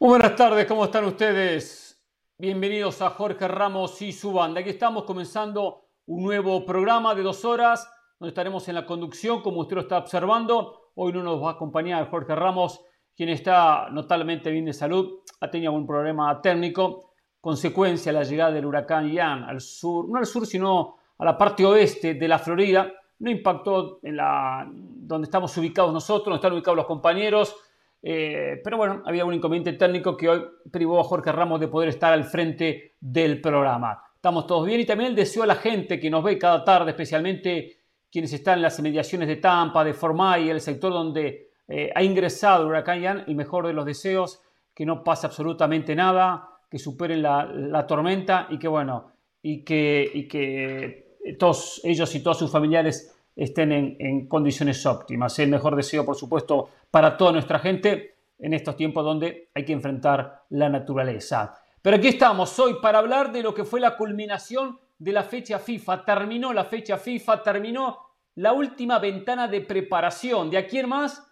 Muy buenas tardes, ¿cómo están ustedes? Bienvenidos a Jorge Ramos y su banda. Aquí estamos comenzando un nuevo programa de dos horas, donde estaremos en la conducción, como usted lo está observando. Hoy no nos va a acompañar Jorge Ramos, quien está notablemente bien de salud, ha tenido algún problema técnico, consecuencia de la llegada del huracán Ian al sur, no al sur, sino a la parte oeste de la Florida. No impactó en la donde estamos ubicados nosotros, donde están ubicados los compañeros eh, pero bueno, había un inconveniente técnico que hoy privó a Jorge Ramos de poder estar al frente del programa. Estamos todos bien y también el deseo a la gente que nos ve cada tarde, especialmente quienes están en las inmediaciones de Tampa, de Formay, el sector donde eh, ha ingresado huracán Ian, el mejor de los deseos, que no pase absolutamente nada, que superen la, tormenta y que bueno, y que, y que todos ellos y todos sus familiares estén en, condiciones óptimas. El mejor deseo, por supuesto, para toda nuestra gente en estos tiempos donde hay que enfrentar la naturaleza. Pero aquí estamos hoy para hablar de lo que fue la culminación de la fecha FIFA. Terminó la fecha FIFA, terminó la última ventana de preparación. De aquí en más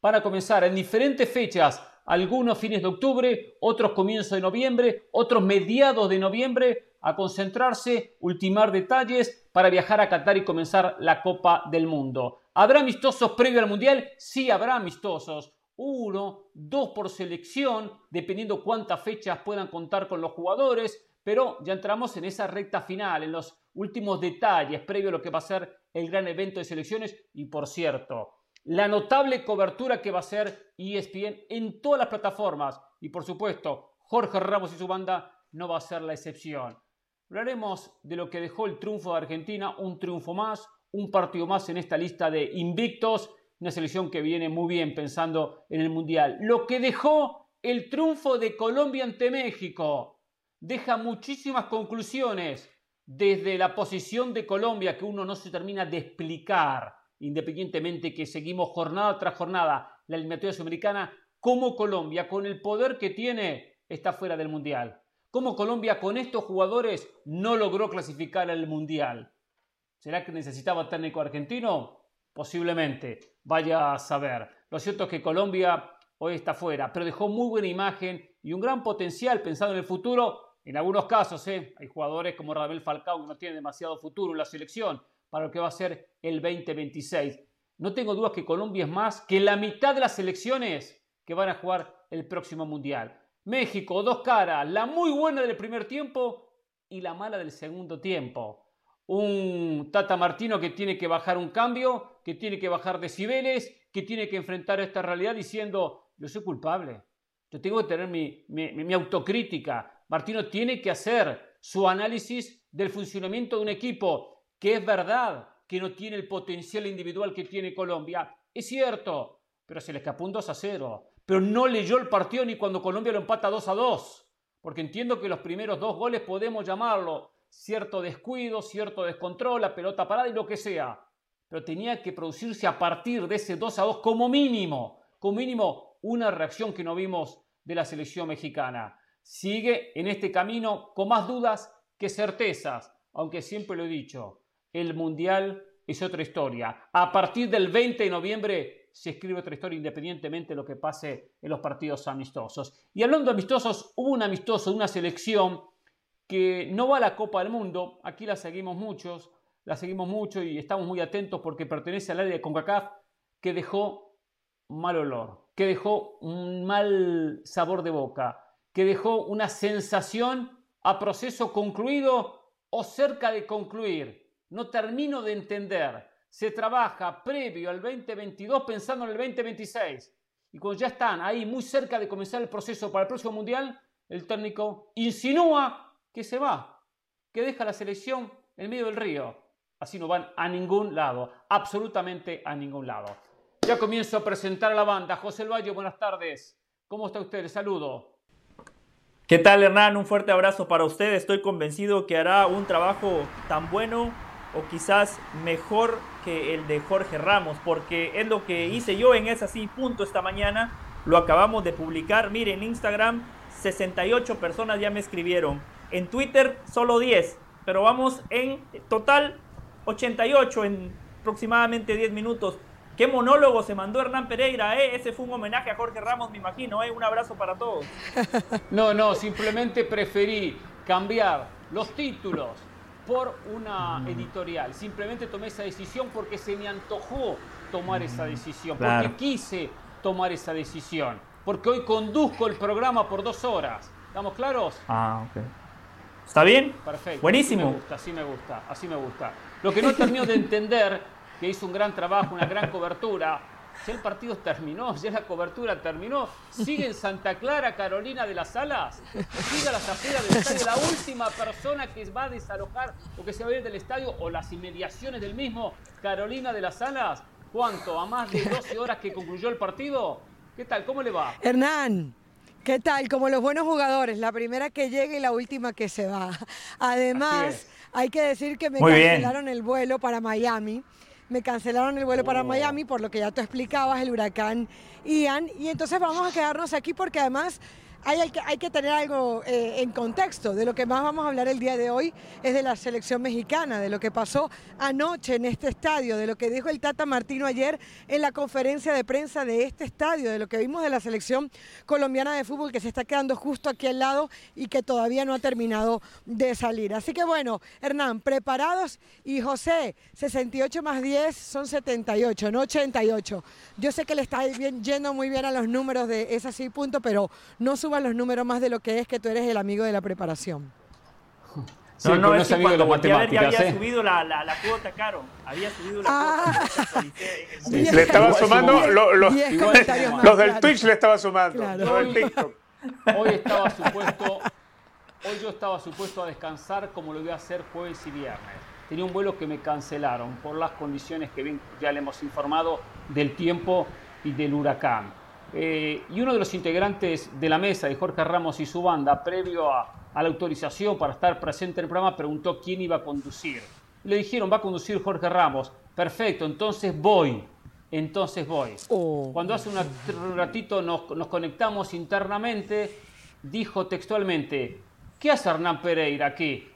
van a comenzar en diferentes fechas, algunos fines de octubre, otros comienzos de noviembre, otros mediados de noviembre, a concentrarse, ultimar detalles para viajar a Qatar y comenzar la Copa del Mundo. ¿Habrá amistosos previo al Mundial? Sí, habrá amistosos. Uno, dos por selección, dependiendo cuántas fechas puedan contar con los jugadores, pero ya entramos en esa recta final, en los últimos detalles previo a lo que va a ser el gran evento de selecciones. Y por cierto, la notable cobertura que va a ser ESPN en todas las plataformas. Y por supuesto, Jorge Ramos y su banda no va a ser la excepción. Hablaremos de lo que dejó el triunfo de Argentina, un triunfo más, un partido más en esta lista de invictos, una selección que viene muy bien pensando en el Mundial. Lo que dejó el triunfo de Colombia ante México deja muchísimas conclusiones desde la posición de Colombia que uno no se termina de explicar, independientemente que seguimos jornada tras jornada la eliminatoria sudamericana, como Colombia, con el poder que tiene, está fuera del Mundial cómo Colombia con estos jugadores no logró clasificar al Mundial. ¿Será que necesitaba técnico argentino? Posiblemente, vaya a saber. Lo cierto es que Colombia hoy está fuera, pero dejó muy buena imagen y un gran potencial pensando en el futuro. En algunos casos, ¿eh? hay jugadores como Radamel Falcao que no tienen demasiado futuro en la selección para lo que va a ser el 2026. No tengo dudas que Colombia es más que la mitad de las selecciones que van a jugar el próximo Mundial. México, dos caras, la muy buena del primer tiempo y la mala del segundo tiempo. Un Tata Martino que tiene que bajar un cambio, que tiene que bajar decibeles, que tiene que enfrentar esta realidad diciendo, yo soy culpable, yo tengo que tener mi, autocrítica. Martino tiene que hacer su análisis del funcionamiento de un equipo, que es verdad que no tiene el potencial individual que tiene Colombia. Es cierto, pero se le escapó un 2 a 0 pero no leyó el partido ni cuando Colombia lo empata 2 a 2, porque entiendo que los primeros dos goles podemos llamarlo cierto descuido, cierto descontrol, la pelota parada y lo que sea, pero tenía que producirse a partir de ese 2 a 2 como mínimo, como mínimo una reacción que no vimos de la selección mexicana. Sigue en este camino con más dudas que certezas, aunque siempre lo he dicho, el Mundial es otra historia. A partir del 20 de noviembre se escribe otra historia independientemente de lo que pase en los partidos amistosos. Y hablando de amistosos, hubo un amistoso una selección que no va a la Copa del Mundo, aquí la seguimos muchos, la seguimos mucho y estamos muy atentos porque pertenece al área de CONCACAF que dejó mal olor, que dejó un mal sabor de boca, que dejó una sensación a proceso concluido o cerca de concluir. No termino de entender se trabaja previo al 2022 pensando en el 2026. Y cuando ya están ahí muy cerca de comenzar el proceso para el próximo Mundial, el técnico insinúa que se va, que deja la selección en medio del río. Así no van a ningún lado, absolutamente a ningún lado. Ya comienzo a presentar a la banda. José Valle, buenas tardes. ¿Cómo está usted? Saludo. ¿Qué tal, Hernán? Un fuerte abrazo para usted. Estoy convencido que hará un trabajo tan bueno o quizás mejor que el de Jorge Ramos, porque es lo que hice yo en ese así punto esta mañana. Lo acabamos de publicar. Miren, en Instagram 68 personas ya me escribieron. En Twitter solo 10, pero vamos en total 88 en aproximadamente 10 minutos. qué monólogo se mandó Hernán Pereira, ¿eh? Ese fue un homenaje a Jorge Ramos, me imagino, ¿eh? Un abrazo para todos. No, no, simplemente preferí cambiar los títulos por una editorial. Simplemente tomé esa decisión porque se me antojó tomar esa decisión, porque quise tomar esa decisión, porque hoy conduzco el programa por dos horas. ¿Estamos claros? Ah, ok. ¿Está bien? Perfecto. Buenísimo. Así me gusta, así me gusta, así me gusta. Lo que no termino de entender, que hizo un gran trabajo, una gran cobertura, ya el partido terminó, ya la cobertura terminó. Sigue en Santa Clara Carolina de las Alas. Sigue a las afueras del estadio. La última persona que va a desalojar o que se va a ir del estadio o las inmediaciones del mismo Carolina de las Alas. ¿Cuánto? ¿A más de 12 horas que concluyó el partido? ¿Qué tal? ¿Cómo le va? Hernán. ¿Qué tal? Como los buenos jugadores, la primera que llega y la última que se va. Además, hay que decir que me cancelaron el vuelo para Miami me cancelaron el vuelo para oh. Miami, por lo que ya tú explicabas, el huracán Ian. Y entonces vamos a quedarnos aquí porque además hay, que, tener algo eh, en contexto. De lo que más vamos a hablar el día de hoy es de la selección mexicana, de lo que pasó anoche en este estadio, de lo que dijo el Tata Martino ayer en la conferencia de prensa de este estadio, de lo que vimos de la selección colombiana de fútbol que se está quedando justo aquí al lado y que todavía no ha terminado de salir. Así que bueno, Hernán, preparados y José, 68 más 10 son 78, no 88. Yo sé que le está yendo muy bien a los números de ese sí punto, pero no suba los números más de lo que es que tú eres el amigo de la preparación. no, no, es que cuando volteé a ver ya había subido la, la, la, cuota, Caro. Había subido la ah. cuota. Sí, le estaba sumando, lo, lo, los del Twitch le estaba sumando, claro. hoy, hoy estaba supuesto, hoy yo estaba supuesto a descansar como lo voy a hacer jueves y viernes. Tenía un vuelo que me cancelaron por las condiciones que bien, ya le hemos informado del tiempo y del huracán. Eh, y uno de los integrantes de la mesa de Jorge Ramos y su banda, previo a, la autorización para estar presente en el programa, preguntó quién iba a conducir. Le dijeron, va a conducir Jorge Ramos. Perfecto, entonces voy. Entonces voy. Oh. Cuando hace un ratito nos, nos conectamos internamente, dijo textualmente, ¿qué hace Hernán Pereira aquí?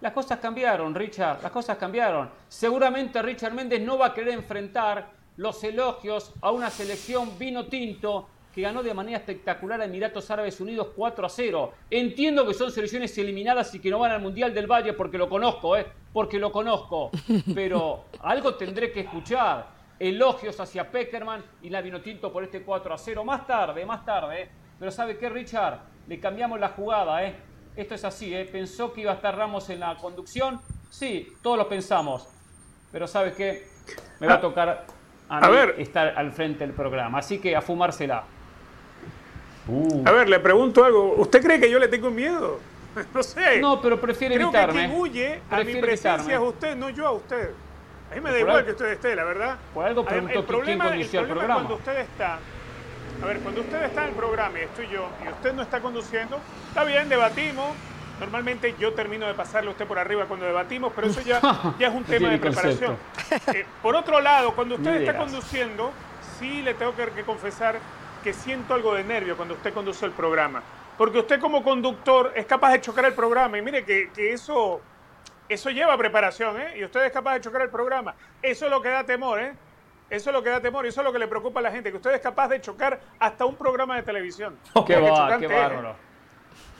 Las cosas cambiaron, Richard, las cosas cambiaron. Seguramente Richard Méndez no va a querer enfrentar los elogios a una selección vino tinto que ganó de manera espectacular a Emiratos Árabes Unidos 4 a 0. Entiendo que son selecciones eliminadas y que no van al Mundial del Valle porque lo conozco, ¿eh? Porque lo conozco. Pero algo tendré que escuchar. Elogios hacia Peckerman y la Vinotinto por este 4 a 0. Más tarde, más tarde. ¿eh? Pero ¿sabe qué, Richard? Le cambiamos la jugada, ¿eh? Esto es así, ¿eh? Pensó que iba a estar Ramos en la conducción. Sí, todos lo pensamos. Pero ¿sabe qué? Me va a tocar a, ver. estar al frente del programa. Así que a fumársela. Uh. A ver, le pregunto algo. ¿Usted cree que yo le tengo miedo? no sé. No, pero prefiere Creo evitarme. Que quien huye a mi presencia es usted, no yo a usted. A mí me da igual que usted esté, la verdad. Por algo preguntó el problema, quién conducía el, problema el programa. cuando usted está... A ver, cuando usted está en el programa y estoy yo, y usted no está conduciendo, está bien, debatimos, Normalmente yo termino de pasarle a usted por arriba cuando debatimos, pero eso ya, ya es un tema de preparación. Eh, por otro lado, cuando usted está conduciendo, sí le tengo que, confesar que siento algo de nervio cuando usted conduce el programa. Porque usted como conductor es capaz de chocar el programa. Y mire que, eso, eso lleva preparación, ¿eh? Y usted es capaz de chocar el programa. Eso es lo que da temor, ¿eh? Eso es lo que da temor y eso es lo que le preocupa a la gente, que usted es capaz de chocar hasta un programa de televisión. qué, va, qué bárbaro.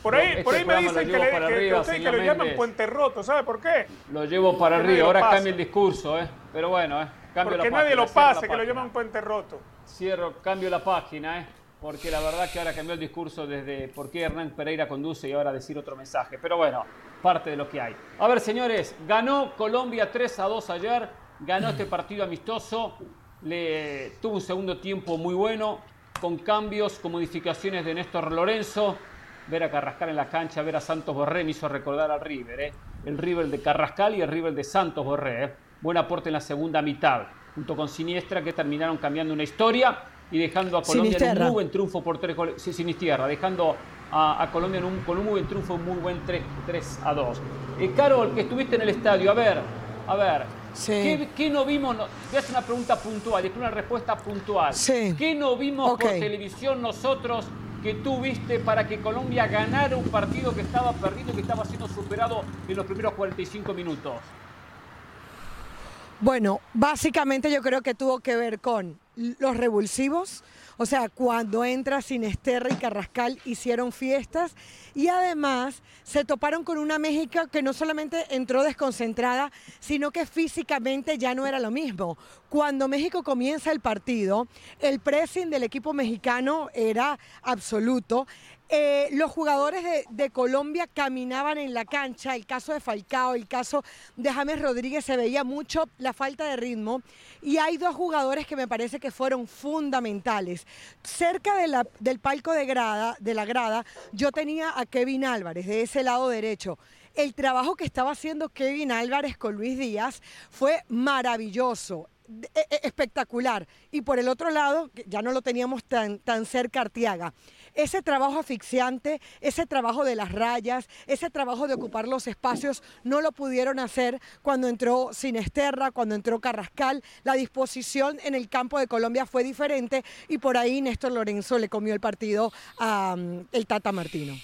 Por ahí, por ahí me dicen que, le, que, usted, que lo llaman puente roto, ¿sabe por qué? Lo llevo para arriba, ahora cambia el discurso, ¿eh? Pero bueno, ¿eh? Cambio porque nadie lo pase, que lo llaman puente roto. Cierro, cambio la página, ¿eh? Porque la verdad que ahora cambió el discurso desde por qué Hernán Pereira conduce y ahora decir otro mensaje. Pero bueno, parte de lo que hay. A ver, señores, ganó Colombia 3 a 2 ayer, ganó este partido amistoso, le tuvo un segundo tiempo muy bueno, con cambios, con modificaciones de Néstor Lorenzo ver a Carrascal en la cancha, ver a Santos Borré me hizo recordar al River, ¿eh? el River de Carrascal y el River de Santos Borré. ¿eh? Buen aporte en la segunda mitad, junto con Siniestra, que terminaron cambiando una historia y dejando a Colombia en un muy buen triunfo por tres goles. Sí, Sinistierra, dejando a, Colombia en un, con un muy buen triunfo, un muy buen 3, a 2. Eh, Carol, que estuviste en el estadio, a ver, a ver, ¿Qué, no vimos? No, voy a hacer una pregunta puntual, después una respuesta puntual. ¿Qué no vimos por televisión nosotros que tú viste para que Colombia ganara un partido que estaba perdido, que estaba siendo superado en los primeros 45 minutos? Bueno, básicamente yo creo que tuvo que ver con los revulsivos, o sea, cuando entra Sinesterra y Carrascal hicieron fiestas y además se toparon con una México que no solamente entró desconcentrada, sino que físicamente ya no era lo mismo. Cuando México comienza el partido, el pressing del equipo mexicano era absoluto. Eh, los jugadores de, Colombia caminaban en la cancha, el caso de Falcao, el caso de James Rodríguez, se veía mucho la falta de ritmo y hay dos jugadores que me parece que fueron fundamentales. Cerca del palco de, grada, de la grada yo tenía a Kevin Álvarez de ese lado derecho. El trabajo que estaba haciendo Kevin Álvarez con Luis Díaz fue maravilloso. E, e, espectacular. Y por el otro lado, ya no lo teníamos tan, tan cerca Artiaga ese trabajo asfixiante, ese trabajo de las rayas, ese trabajo de ocupar los espacios, no lo pudieron hacer cuando entró Sinesterra, cuando entró Carrascal. La disposición en el campo de Colombia fue diferente y por ahí Néstor Lorenzo le comió el partido a mm, el Tata Martino.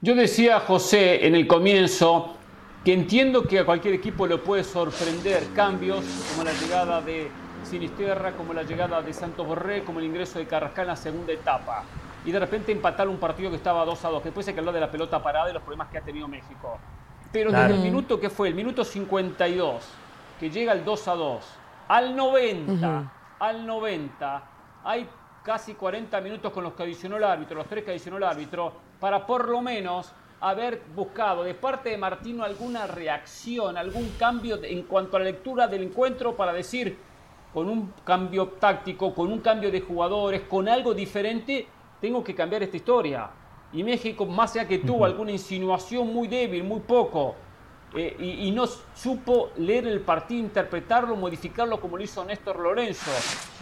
Yo decía, José, en el comienzo, que entiendo que a cualquier equipo le puede sorprender cambios como la llegada de Sinisterra, como la llegada de Santos Borré, como el ingreso de Carrascal en la segunda etapa y de repente empatar un partido que estaba 2 a 2. Después se que hablar de la pelota parada y los problemas que ha tenido México. Pero desde el minuto que fue, el minuto 52, que llega el 2 a 2, al 90, al 90, hay casi 40 minutos con los que adicionó el árbitro, los tres que adicionó el árbitro, para por lo menos haber buscado de parte de Martino alguna reacción, algún cambio en cuanto a la lectura del encuentro para decir, con un cambio táctico, con un cambio de jugadores, con algo diferente, tengo que cambiar esta historia. Y México, más allá que tuvo alguna insinuación muy débil, muy poco, eh, y, no supo leer el partido, interpretarlo, modificarlo como lo hizo Néstor Lorenzo.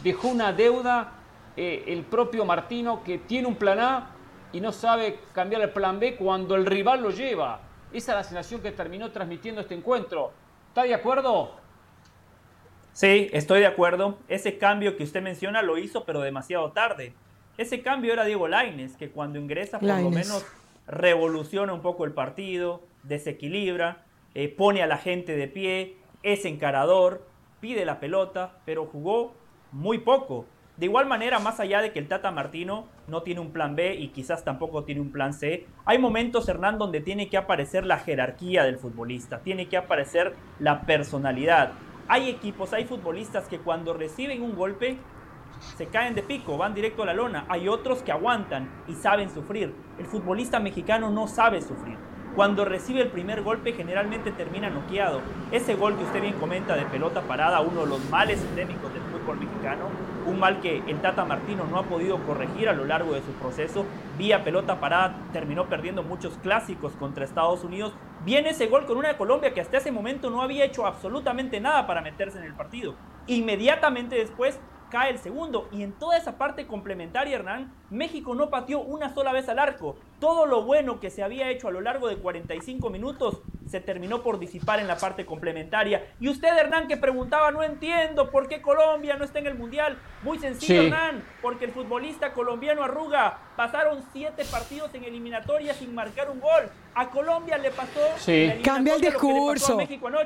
Dejó una deuda eh, el propio Martino que tiene un plan A y no sabe cambiar el plan B cuando el rival lo lleva. Esa es la sensación que terminó transmitiendo este encuentro. ¿Está de acuerdo? Sí, estoy de acuerdo. Ese cambio que usted menciona lo hizo, pero demasiado tarde. Ese cambio era Diego Laines, que cuando ingresa por lo menos revoluciona un poco el partido, desequilibra, eh, pone a la gente de pie, es encarador, pide la pelota, pero jugó muy poco. De igual manera, más allá de que el Tata Martino no tiene un plan B y quizás tampoco tiene un plan C, hay momentos, Hernán, donde tiene que aparecer la jerarquía del futbolista, tiene que aparecer la personalidad. Hay equipos, hay futbolistas que cuando reciben un golpe se caen de pico, van directo a la lona. Hay otros que aguantan y saben sufrir. El futbolista mexicano no sabe sufrir. Cuando recibe el primer golpe generalmente termina noqueado. Ese gol que usted bien comenta de pelota parada, uno de los males endémicos del fútbol mexicano, un mal que el Tata Martino no ha podido corregir a lo largo de su proceso, vía pelota parada terminó perdiendo muchos clásicos contra Estados Unidos. Viene ese gol con una Colombia que hasta ese momento no había hecho absolutamente nada para meterse en el partido. Inmediatamente después cae el segundo. Y en toda esa parte complementaria, Hernán, México no pateó una sola vez al arco. Todo lo bueno que se había hecho a lo largo de 45 minutos se terminó por disipar en la parte complementaria. Y usted, Hernán, que preguntaba, no entiendo por qué Colombia no está en el Mundial. Muy sencillo, Hernán, porque el futbolista colombiano Arruga pasaron siete partidos en eliminatoria sin marcar un gol. A Colombia le pasó. Sí. Cambia el discurso.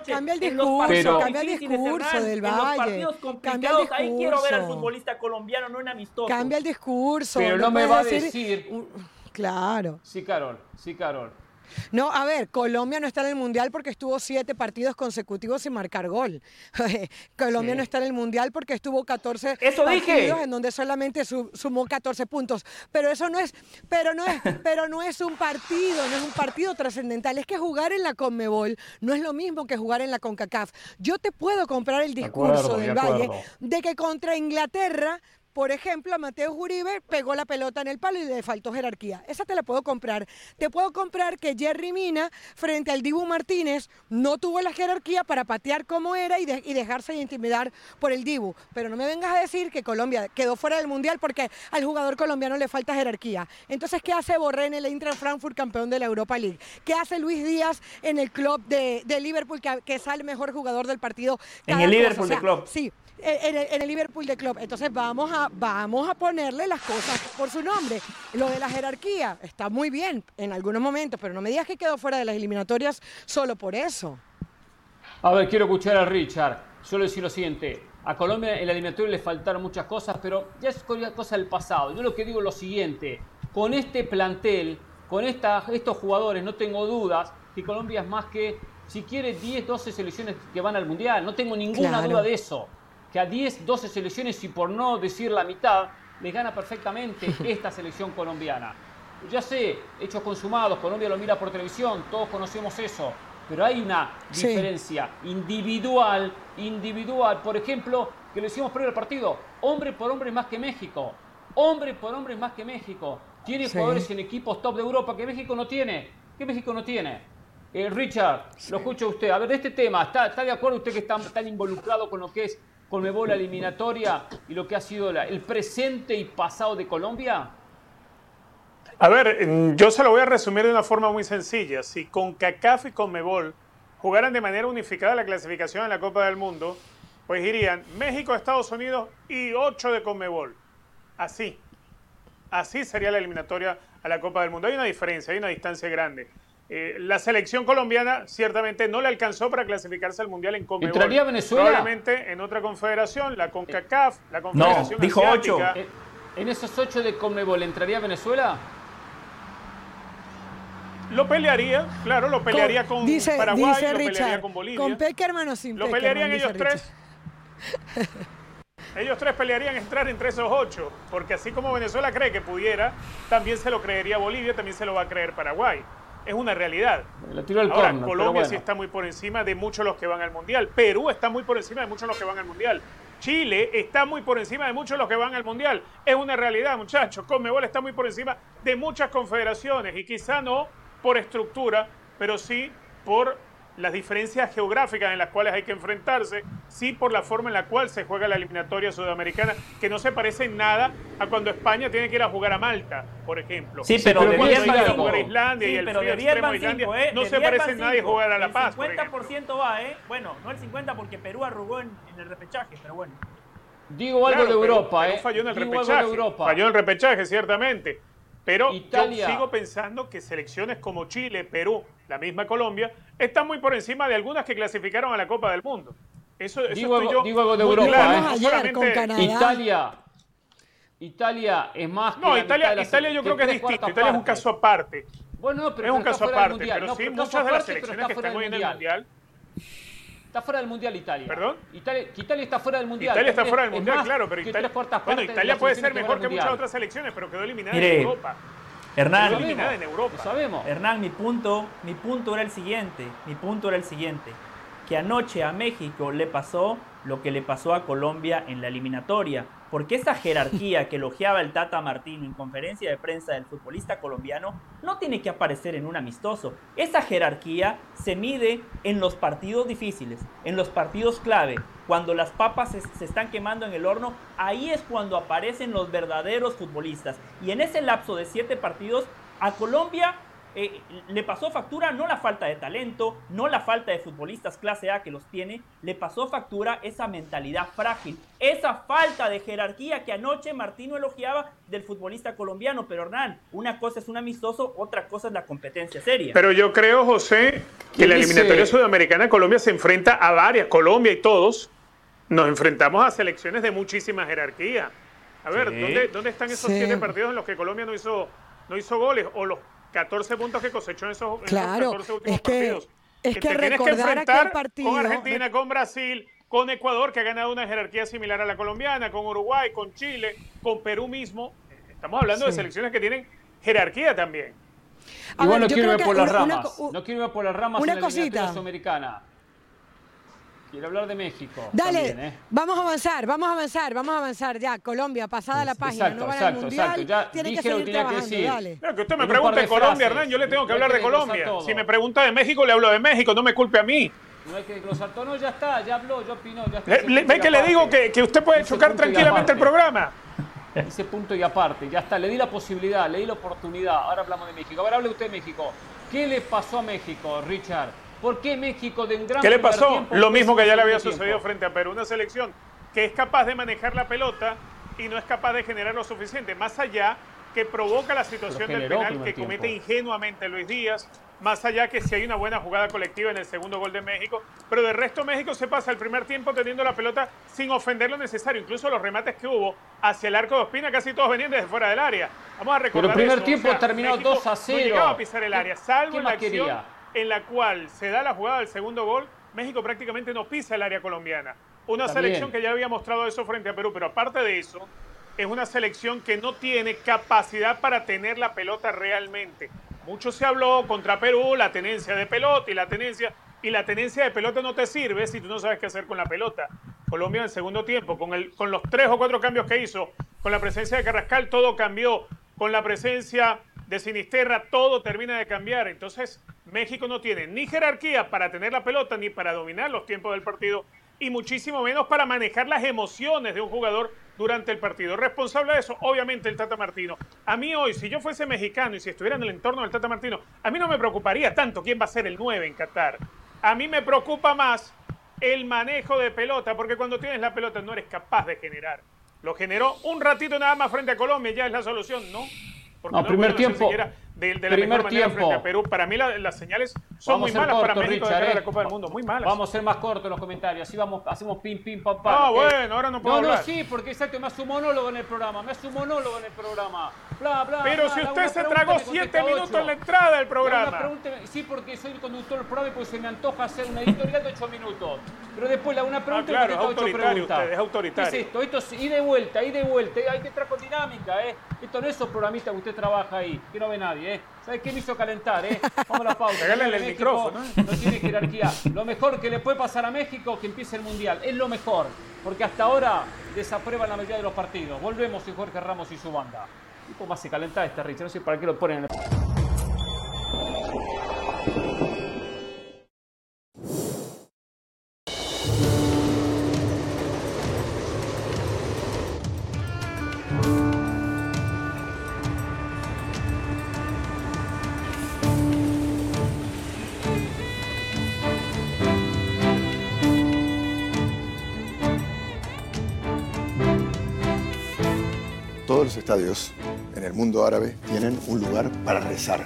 Cambia el discurso. cambia el discurso del Valle. Cambia el discurso. Ahí quiero ver al futbolista colombiano, no en amistoso. Cambia el discurso. Pero no, me va a decir. Claro. Sí, Carol. Sí, Carol. No, a ver, Colombia no está en el Mundial porque estuvo siete partidos consecutivos sin marcar gol. Colombia no está en el Mundial porque estuvo 14 partidos en donde solamente sumó 14 puntos. Pero eso no es, pero no es, pero no es un partido, no es un partido trascendental. Es que jugar en la Conmebol no es lo mismo que jugar en la CONCACAF. Yo te puedo comprar el discurso del Valle de que contra Inglaterra por ejemplo, Mateo Uribe pegó la pelota en el palo y le faltó jerarquía. Esa te la puedo comprar. Te puedo comprar que Jerry Mina, frente al Dibu Martínez, no tuvo la jerarquía para patear como era y, dejarse intimidar por el Dibu. Pero no me vengas a decir que Colombia quedó fuera del Mundial porque al jugador colombiano le falta jerarquía. Entonces, ¿qué hace Borré en el Inter Frankfurt, campeón de la Europa League? ¿Qué hace Luis Díaz en el club de, Liverpool, que, sale mejor jugador del partido? en el Liverpool de club. Sí, en el, Liverpool de Club. Entonces vamos a, vamos a ponerle las cosas por su nombre. Lo de la jerarquía está muy bien en algunos momentos, pero no me digas que quedó fuera de las eliminatorias solo por eso. A ver, quiero escuchar a Richard. Solo decir lo siguiente. A Colombia en la eliminatoria le faltaron muchas cosas, pero ya es cosa del pasado. Yo lo que digo es lo siguiente. Con este plantel, con estos jugadores, no tengo dudas que Colombia es más que, si quiere, 10, 12 selecciones que van al Mundial. No tengo ninguna duda de eso. Que a 10, 12 selecciones, y por no decir la mitad, les gana perfectamente esta selección colombiana. Ya sé, hechos consumados, Colombia lo mira por televisión, todos conocemos eso, pero hay una diferencia individual, individual. Por ejemplo, que lo hicimos previo al partido, hombre por hombre más que México, hombre por hombre más que México. Tiene jugadores en equipos top de Europa que México no tiene. ¿Qué México no tiene? Eh, Richard, lo escucho usted. A ver, de este tema, ¿está, ¿está de acuerdo usted que está tan involucrado con lo que es Conmebol eliminatoria y lo que ha sido el presente y pasado de Colombia? A ver, yo se lo voy a resumir de una forma muy sencilla. Si con CACAF y Conmebol jugaran de manera unificada la clasificación en la Copa del Mundo, pues irían México, Estados Unidos y 8 de Conmebol. Así. Así sería la eliminatoria a la Copa del Mundo. Hay una diferencia, hay una distancia grande. Eh, la selección colombiana ciertamente no le alcanzó para clasificarse al Mundial en Conmebol. ¿Entraría Venezuela? Probablemente en otra confederación, la CONCACAF, la Confederación no, dijo ocho. Eh, ¿En esos ocho de Conmebol entraría Venezuela? Lo pelearía, claro, lo pelearía con, Paraguay, lo pelearía con Bolivia. Con Peckerman o sin Lo pelearían ellos tres. ellos tres pelearían entrar entre esos ocho, porque así como Venezuela cree que pudiera, también se lo creería Bolivia, también se lo va a creer Paraguay es una realidad. Ahora, Colombia sí está muy por encima de muchos los que van al Mundial. Perú está muy por encima de muchos los que van al Mundial. Chile está muy por encima de muchos de los que van al Mundial. Es una realidad, muchachos. Conmebol está muy por encima de muchas confederaciones y quizá no por estructura, pero sí por las diferencias geográficas en las cuales hay que enfrentarse, sí por la forma en la cual se juega la eliminatoria sudamericana, que no se parece en nada a cuando España tiene que ir a jugar a Malta, por ejemplo. Sí, pero de ir a jugar a Islandia y el frío extremo de Islandia, ¿eh? no se parece en nada a jugar a La Paz. El 50% va, ¿eh? Bueno, no el 50% porque Perú arrugó en, el repechaje, pero bueno. Digo algo de Europa, ¿eh? falló en el repechaje. Falló en el repechaje, ciertamente. Pero yo sigo pensando que selecciones como Chile, Perú, la misma Colombia, están muy por encima de algunas que clasificaron a la Copa del Mundo. Eso, eso digo, estoy yo digo algo de Europa. ¿eh? Italia. Italia es más. No, Italia, Italia yo creo que es distinto. Italia es un caso aparte. Bueno, pero es un caso aparte. Pero sí, muchas de las selecciones que están hoy en el Mundial. Está fuera del Mundial Italia. ¿Perdón? Italia, Italia está fuera del Mundial. Italia está fuera del Mundial, claro, pero Italia, bueno, Italia puede ser mejor que muchas otras selecciones, pero quedó eliminada en Europa. Hernán, en Europa. sabemos. Hernán, mi punto, mi punto era el siguiente, mi punto era el siguiente, que anoche a México le pasó lo que le pasó a Colombia en la eliminatoria, porque esa jerarquía que elogiaba el Tata Martino en conferencia de prensa del futbolista colombiano no tiene que aparecer en un amistoso. Esa jerarquía se mide en los partidos difíciles, en los partidos clave, cuando las papas se, están quemando en el horno, ahí es cuando aparecen los verdaderos futbolistas. Y en ese lapso de siete partidos, a Colombia eh, le pasó factura no la falta de talento, no la falta de futbolistas clase A que los tiene, le pasó factura esa mentalidad frágil, esa falta de jerarquía que anoche Martino elogiaba del futbolista colombiano. Pero Hernán, una cosa es un amistoso, otra cosa es la competencia seria. Pero yo creo, José, que la eliminatoria sudamericana Colombia se enfrenta a varias, Colombia y todos, nos enfrentamos a selecciones de muchísima jerarquía. A ver, ¿dónde, están esos siete partidos en los que Colombia no hizo, no hizo goles? O los 14 puntos que cosechó en esos, claro, 14 últimos partidos. Es que, tienes que enfrentar partido, con Argentina, con Brasil, con Ecuador, que ha ganado una jerarquía similar a la colombiana, con Uruguay, con Chile, con Perú mismo. Estamos hablando de selecciones que tienen jerarquía también. bueno, no quiero ir por las ramas. no quiero ir por las ramas una en la cosita. sudamericana. Quiero hablar de México. Dale, ¿eh? vamos a avanzar, vamos a avanzar, vamos a avanzar ya. Colombia, pasada la página, no van al mundial, Ya tiene que seguir trabajando, que dale. que usted me pregunte de Colombia, Hernán, yo le tengo que hablar de Colombia. Si me pregunta de México, le hablo de México, no me culpe a mí. No hay que desglosar todo, no, ya está, ya habló, ya opinó. Ya ¿Ve que le digo que, que usted puede chocar tranquilamente el programa? Ese punto y aparte, ya está, le di la posibilidad, le di la oportunidad. Ahora hablamos de México. Ahora hable usted de México. ¿Qué le pasó a México, Richard? ¿Por qué México de un gran ¿Qué le pasó? Lo mismo que ya le había sucedido frente a Perú. Una selección que es capaz de manejar la pelota y no es capaz de generar lo suficiente. Más allá que provoca la situación del penal que comete ingenuamente Luis Díaz, más allá que si hay una buena jugada colectiva en el segundo gol de México, pero de resto México se pasa el primer tiempo teniendo la pelota sin ofender lo necesario, incluso los remates que hubo hacia el arco de Ospina casi todos venían desde fuera del área. Vamos a recordar Pero el primer tiempo terminó 2 a 0. No llegaba a pisar el área, salvo en la acción en la cual se da la jugada del segundo gol, México prácticamente no pisa el área colombiana. Una selección que ya había mostrado eso frente a Perú, pero aparte de eso, es una selección que no tiene capacidad para tener la pelota realmente. Mucho se habló contra Perú, la tenencia de pelota y la tenencia y la tenencia de pelota no te sirve si tú no sabes qué hacer con la pelota. Colombia en el segundo tiempo, con, el, con los tres o cuatro cambios que hizo, con la presencia de Carrascal, todo cambió. Con la presencia de Sinisterra, todo termina de cambiar. Entonces, México no tiene ni jerarquía para tener la pelota, ni para dominar los tiempos del partido, y muchísimo menos para manejar las emociones de un jugador durante el partido. Responsable de eso, obviamente, el Tata Martino. A mí hoy, si yo fuese mexicano y si estuviera en el entorno del Tata Martino, a mí no me preocuparía tanto quién va a ser el 9 en Qatar. A mí me preocupa más el manejo de pelota, porque cuando tienes la pelota no eres capaz de generar. Lo generó un ratito nada más frente a Colombia, ya es la solución, ¿no? Porque no, primer tiempo de, la primer mejor manera tiempo. frente a Perú. Para mí las señales son muy malas para México de la Copa del Mundo, muy malas. Vamos a ser más cortos los comentarios, así vamos, hacemos pim, pim, pam, pam. Ah, bueno, ahora no puedo No, hablar. no, sí, porque exacto, me hace un monólogo en el programa, me hace un monólogo en el programa. Bla, bla, Pero si usted se tragó siete minutos en la entrada del programa. sí, porque soy el conductor del programa y pues se me antoja hacer una editorial de ocho minutos. Pero después hago una pregunta ah, claro, y ocho preguntas. Usted, es autoritario. ¿Qué es esto? Esto es y de vuelta, y de vuelta. Hay que entrar con dinámica, ¿eh? Esto no es esos programistas que usted trabaja ahí, que no ve nadie, ¿eh? ¿Sabes qué me hizo calentar, eh? Vamos a la pausa. Regálale el micrófono. No tiene jerarquía. Lo mejor que le puede pasar a México que empiece el Mundial. Es lo mejor. Porque hasta ahora desaprueban la mayoría de los partidos. Volvemos y Jorge Ramos y su banda. ¿Y cómo hace calentar este Richard? No sé para qué lo ponen en el... en el mundo árabe tienen un lugar para rezar.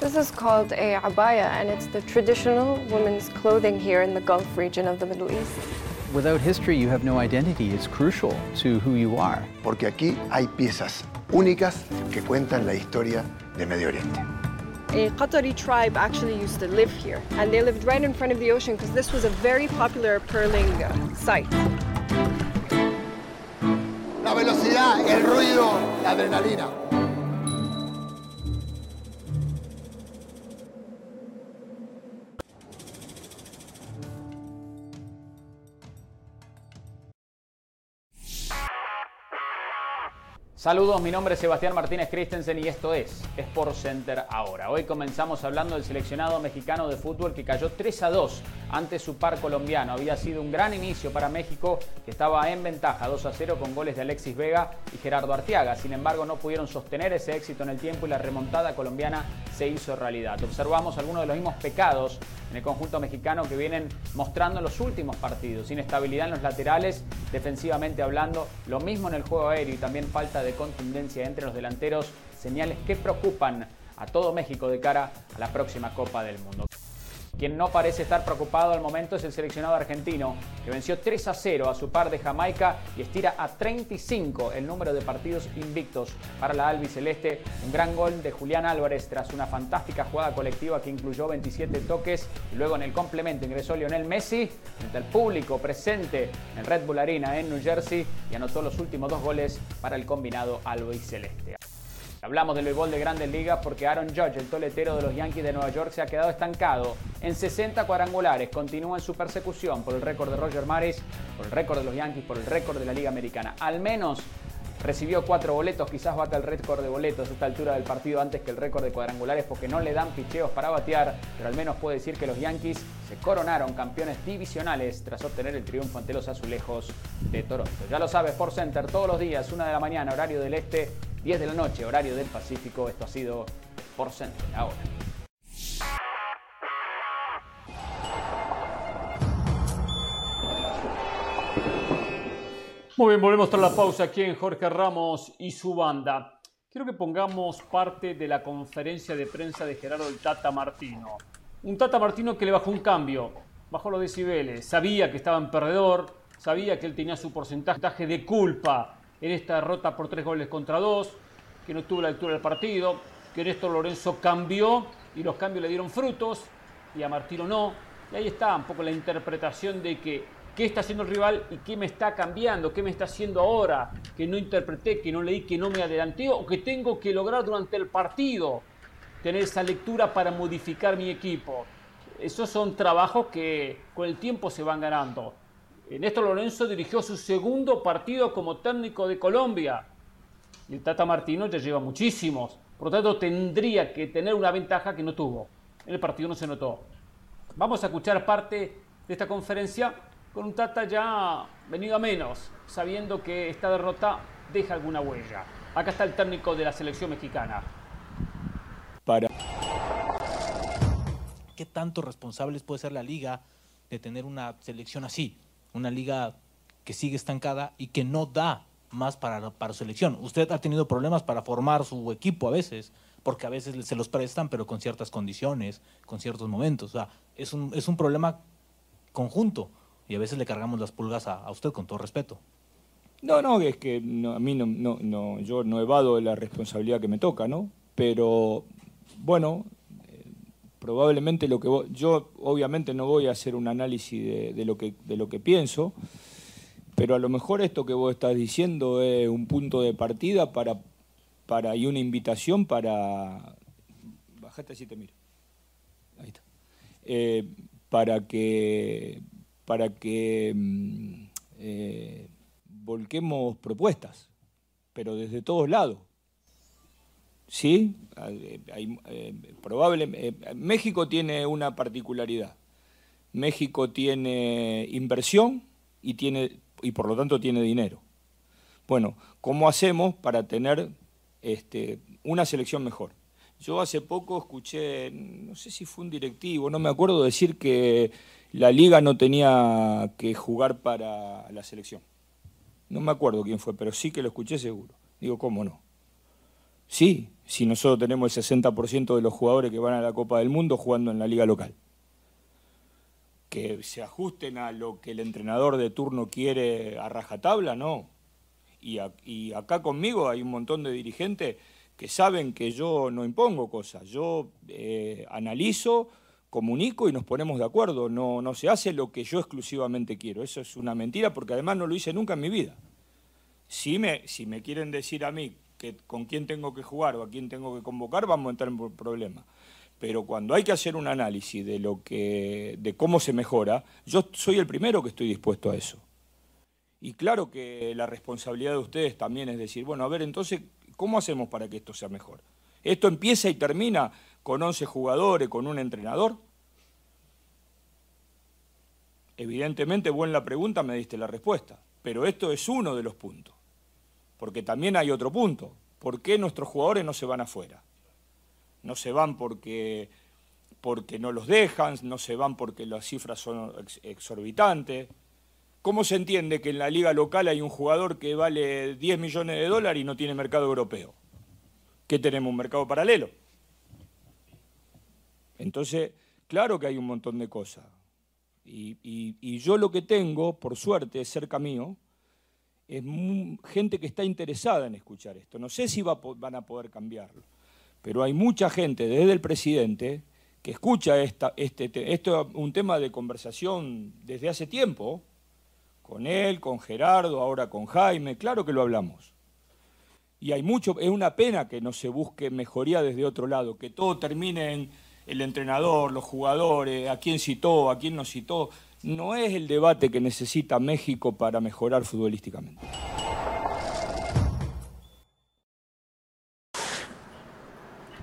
This is called a abaya and it's the traditional women's clothing here in the Gulf region of the Middle East. Without history, you have no identity. It's crucial to who you are. Porque aquí hay piezas únicas que cuentan la historia de Medio Oriente. A Qatari tribe actually used to live here, and they lived right in front of the ocean because this was a very popular pearling site. Velocidad, el ruido, la adrenalina. Saludos, mi nombre es Sebastián Martínez Christensen y esto es Sport Center ahora. Hoy comenzamos hablando del seleccionado mexicano de fútbol que cayó 3 a 2 ante su par colombiano. Había sido un gran inicio para México que estaba en ventaja 2 a 0 con goles de Alexis Vega y Gerardo Arteaga. Sin embargo, no pudieron sostener ese éxito en el tiempo y la remontada colombiana se hizo realidad. Observamos algunos de los mismos pecados en el conjunto mexicano que vienen mostrando en los últimos partidos. Inestabilidad en los laterales, defensivamente hablando, lo mismo en el juego aéreo y también falta de contundencia entre los delanteros, señales que preocupan a todo México de cara a la próxima Copa del Mundo. Quien no parece estar preocupado al momento es el seleccionado argentino, que venció 3 a 0 a su par de Jamaica y estira a 35 el número de partidos invictos para la albiceleste. Un gran gol de Julián Álvarez tras una fantástica jugada colectiva que incluyó 27 toques y luego en el complemento ingresó Lionel Messi frente al público presente en Red Bull Arena en New Jersey y anotó los últimos dos goles para el combinado albiceleste. Hablamos del béisbol de grandes ligas porque Aaron Judge, el toletero de los Yankees de Nueva York, se ha quedado estancado en 60 cuadrangulares. Continúa en su persecución por el récord de Roger Maris, por el récord de los Yankees, por el récord de la Liga Americana. Al menos recibió cuatro boletos, quizás bata el récord de boletos a esta altura del partido antes que el récord de cuadrangulares porque no le dan picheos para batear, pero al menos puede decir que los Yankees se coronaron campeones divisionales tras obtener el triunfo ante los azulejos de Toronto. Ya lo sabes, por Center todos los días, una de la mañana, horario del este, 10 de la noche, horario del Pacífico. Esto ha sido por Center ahora. Muy bien, volvemos tras la pausa aquí en Jorge Ramos y su banda. Quiero que pongamos parte de la conferencia de prensa de Gerardo el Tata Martino. Un Tata Martino que le bajó un cambio, bajó los decibeles, sabía que estaba en perdedor, sabía que él tenía su porcentaje de culpa en esta derrota por tres goles contra dos, que no tuvo la lectura del partido, que Néstor Lorenzo cambió y los cambios le dieron frutos y a Martino no. Y ahí está un poco la interpretación de que qué está haciendo el rival y qué me está cambiando, qué me está haciendo ahora, que no interpreté, que no leí, que no me adelanté o que tengo que lograr durante el partido tener esa lectura para modificar mi equipo. Esos son trabajos que con el tiempo se van ganando. Néstor Lorenzo dirigió su segundo partido como técnico de Colombia. Y el Tata Martino ya lleva muchísimos. Por lo tanto, tendría que tener una ventaja que no tuvo. En el partido no se notó. Vamos a escuchar parte de esta conferencia con un Tata ya venido a menos, sabiendo que esta derrota deja alguna huella. Acá está el técnico de la selección mexicana. Para. ¿Qué tanto responsables puede ser la liga de tener una selección así? Una liga que sigue estancada y que no da más para, para su selección. Usted ha tenido problemas para formar su equipo a veces, porque a veces se los prestan, pero con ciertas condiciones, con ciertos momentos. O sea, es un, es un problema conjunto y a veces le cargamos las pulgas a, usted con todo respeto. No, no, es que a mí no, no, no, yo no evado la responsabilidad que me toca, ¿no? Pero bueno, probablemente lo que yo obviamente no voy a hacer un análisis de, lo que, de lo que pienso, pero a lo mejor esto que vos estás diciendo es un punto de partida para, para y una invitación para... Bajate así te miro. Ahí está. Eh, para que para que mm, eh, volquemos propuestas, pero desde todos lados. ¿Sí? Hay, eh, probable, eh, México tiene una particularidad. México tiene inversión y, tiene, y por lo tanto tiene dinero. Bueno, ¿cómo hacemos para tener este, una selección mejor? Yo hace poco escuché, no sé si fue un directivo, no me acuerdo, decir que la liga no tenía que jugar para la selección. No me acuerdo quién fue, pero sí que lo escuché seguro. Digo, ¿cómo no? Sí, si nosotros tenemos el 60% de los jugadores que van a la Copa del Mundo jugando en la liga local. Que se ajusten a lo que el entrenador de turno quiere a rajatabla, no. Y, acá conmigo hay un montón de dirigentes que saben que yo no impongo cosas, yo eh, analizo, comunico y nos ponemos de acuerdo. No, no se hace lo que yo exclusivamente quiero. Eso es una mentira porque además no lo hice nunca en mi vida. Si me, si me quieren decir a mí con quién tengo que jugar o a quién tengo que convocar, vamos a entrar en problemas. Pero cuando hay que hacer un análisis de lo que, de cómo se mejora, yo soy el primero que estoy dispuesto a eso. Y claro que la responsabilidad de ustedes también es decir, bueno, a ver, entonces, ¿cómo hacemos para que esto sea mejor? Esto empieza y termina con 11 jugadores, con un entrenador? Evidentemente, buena la pregunta, me diste la respuesta. Pero esto es uno de los puntos. Porque también hay otro punto. ¿Por qué nuestros jugadores no se van afuera? No se van porque, porque no los dejan, no se van porque las cifras son exorbitantes. ¿Cómo se entiende que en la liga local hay un jugador que vale 10 millones de dólares y no tiene mercado europeo? ¿Qué tenemos? ¿Un mercado paralelo? Entonces, claro que hay un montón de cosas. Y, yo lo que tengo, por suerte, cerca mío, es gente que está interesada en escuchar esto. No sé si van a poder cambiarlo, pero hay mucha gente, desde el presidente, que escucha esta, este, esto es un tema de conversación desde hace tiempo, con él, con Gerardo, ahora con Jaime, claro que lo hablamos. Y hay mucho, es una pena que no se busque mejoría desde otro lado, que todo termine en el entrenador, los jugadores, a quién citó, a quién no citó, no es el debate que necesita México para mejorar futbolísticamente.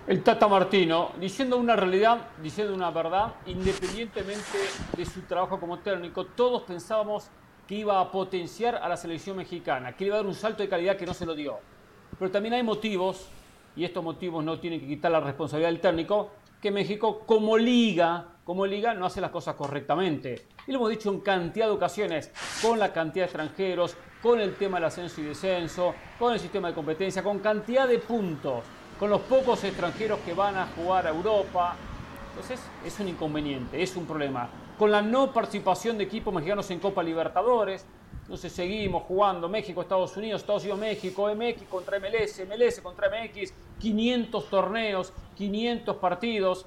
El Tata Martino, diciendo una realidad, diciendo una verdad, independientemente de su trabajo como técnico, todos pensábamos que iba a potenciar a la selección mexicana, que iba a dar un salto de calidad que no se lo dio. Pero también hay motivos, y estos motivos no tienen que quitar la responsabilidad del técnico, que México como liga, como liga no hace las cosas correctamente. Y lo hemos dicho en cantidad de ocasiones, con la cantidad de extranjeros, con el tema del ascenso y descenso, con el sistema de competencia, con cantidad de puntos, con los pocos extranjeros que van a jugar a Europa. Entonces es un inconveniente, es un problema. Con la no participación de equipos mexicanos en Copa Libertadores, entonces seguimos jugando México, Estados Unidos, Estados Unidos, México, MX contra MLS, MLS contra MX, 500 torneos, 500 partidos.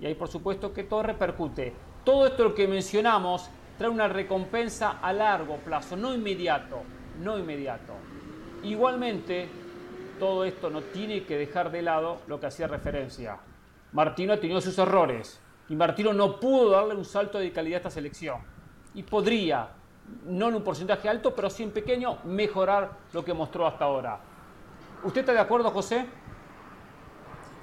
Y ahí por supuesto que todo repercute. Todo esto lo que mencionamos trae una recompensa a largo plazo, no inmediato, no inmediato. Igualmente, todo esto no tiene que dejar de lado lo que hacía referencia. Martino ha tenido sus errores y Martino no pudo darle un salto de calidad a esta selección. Y podría, no en un porcentaje alto, pero sí en pequeño, mejorar lo que mostró hasta ahora. ¿Usted está de acuerdo, José?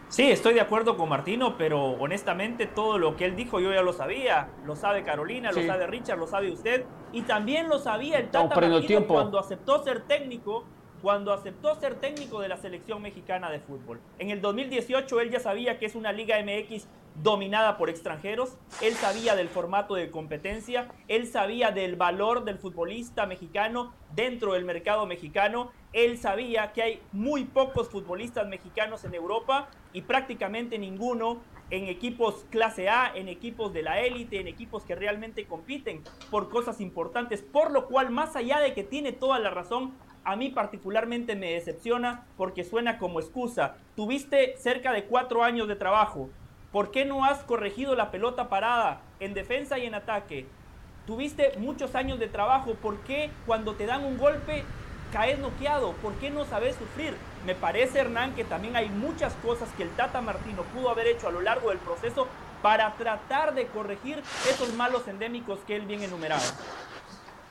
Sí, estoy de acuerdo con Martino, pero honestamente todo lo que él dijo yo ya lo sabía. Lo sabe Carolina, lo sabe Richard, lo sabe usted. Y también lo sabía el Tata Martino cuando aceptó ser técnico cuando aceptó ser técnico de la selección mexicana de fútbol. En el 2018 él ya sabía que es una Liga MX dominada por extranjeros, él sabía del formato de competencia, él sabía del valor del futbolista mexicano dentro del mercado mexicano, él sabía que hay muy pocos futbolistas mexicanos en Europa y prácticamente ninguno en equipos clase A, en equipos de la élite, en equipos que realmente compiten por cosas importantes, por lo cual más allá de que tiene toda la razón, a mí particularmente me decepciona porque suena como excusa. Tuviste cerca de cuatro años de trabajo. ¿Por qué no has corregido la pelota parada en defensa y en ataque? Tuviste muchos años de trabajo. ¿Por qué cuando te dan un golpe caes noqueado? ¿Por qué no sabes sufrir? Me parece, Hernán, que también hay muchas cosas que el Tata Martino pudo haber hecho a lo largo del proceso para tratar de corregir esos malos endémicos que él bien enumeraba.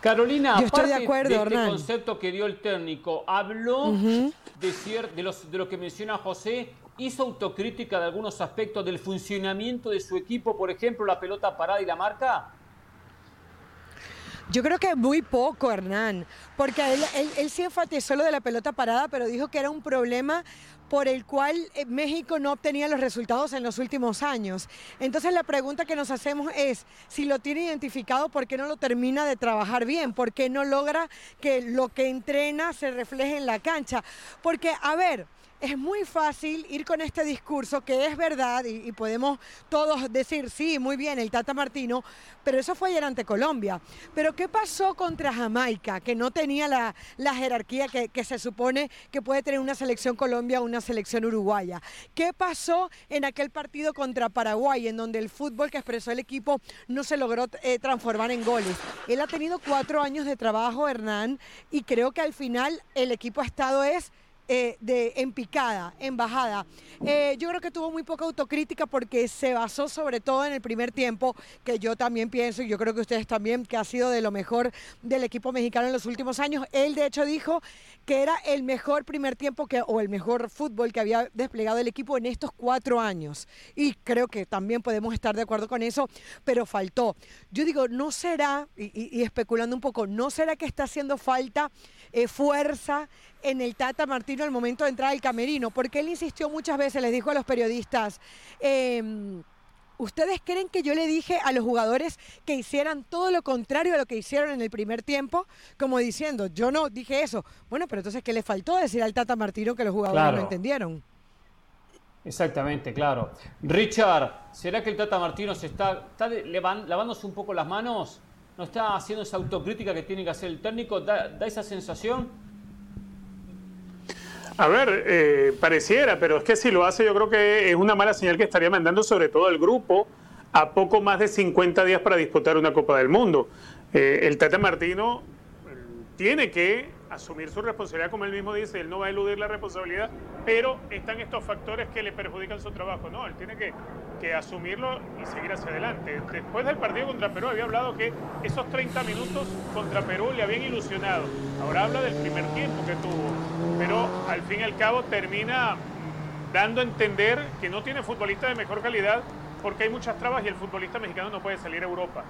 Carolina, Yo estoy de acuerdo, de este concepto que dio el técnico, habló de, de, los, de lo que menciona José, hizo autocrítica de algunos aspectos del funcionamiento de su equipo, por ejemplo, la pelota parada y la marca. Yo creo que muy poco, Hernán, porque él, él, él, sí enfatizó lo de la pelota parada, pero dijo que era un problema por el cual eh, México no obtenía los resultados en los últimos años. Entonces la pregunta que nos hacemos es, si lo tiene identificado, ¿por qué no lo termina de trabajar bien? ¿Por qué no logra que lo que entrena se refleje en la cancha? Porque, a ver, es muy fácil ir con este discurso que es verdad y, podemos todos decir, sí, muy bien, el Tata Martino, pero eso fue ayer ante Colombia. Pero ¿qué pasó contra Jamaica, que no tenía la, jerarquía que, que, se supone que puede tener una selección Colombia o una selección uruguaya? ¿Qué pasó en aquel partido contra Paraguay, en donde el fútbol que expresó el equipo no se logró eh, transformar en goles? Él ha tenido cuatro años de trabajo, Hernán, y creo que al final el equipo ha estado es eh, de, en picada, en bajada. Eh, yo creo que tuvo muy poca autocrítica porque se basó sobre todo en el primer tiempo, que yo también pienso, y yo creo que ustedes también, que ha sido de lo mejor del equipo mexicano en los últimos años. Él de hecho dijo que era el mejor primer tiempo que, o el mejor fútbol que había desplegado el equipo en estos cuatro años. Y creo que también podemos estar de acuerdo con eso, pero faltó. Yo digo, no será, y, especulando un poco, no será que está haciendo falta eh, fuerza en el Tata Martino al momento de entrar al camerino, porque él insistió muchas veces, les dijo a los periodistas, em, ¿Ustedes creen que yo le dije a los jugadores que hicieran todo lo contrario a lo que hicieron en el primer tiempo? Como diciendo, yo no dije eso. Bueno, pero entonces, ¿qué le faltó decir al Tata Martino que los jugadores no entendieron? Exactamente, claro. Richard, ¿será que el Tata Martino se está, lavándose un poco las manos? ¿No está haciendo esa autocrítica que tiene que hacer el técnico? da esa sensación? A ver, eh, pareciera, pero es que si lo hace yo creo que es una mala señal que estaría mandando sobre todo al grupo a poco más de 50 días para disputar una Copa del Mundo. Eh, el Tata Martino eh, tiene que asumir su responsabilidad, como él mismo dice, él no va a eludir la responsabilidad, pero están estos factores que le perjudican su trabajo. No, él tiene que, que asumirlo y seguir hacia adelante. Después del partido contra Perú había hablado que esos 30 minutos contra Perú le habían ilusionado. Ahora habla del primer tiempo que tuvo, pero al fin y al cabo termina dando a entender que no tiene futbolista de mejor calidad porque hay muchas trabas y el futbolista mexicano no puede salir a Europa.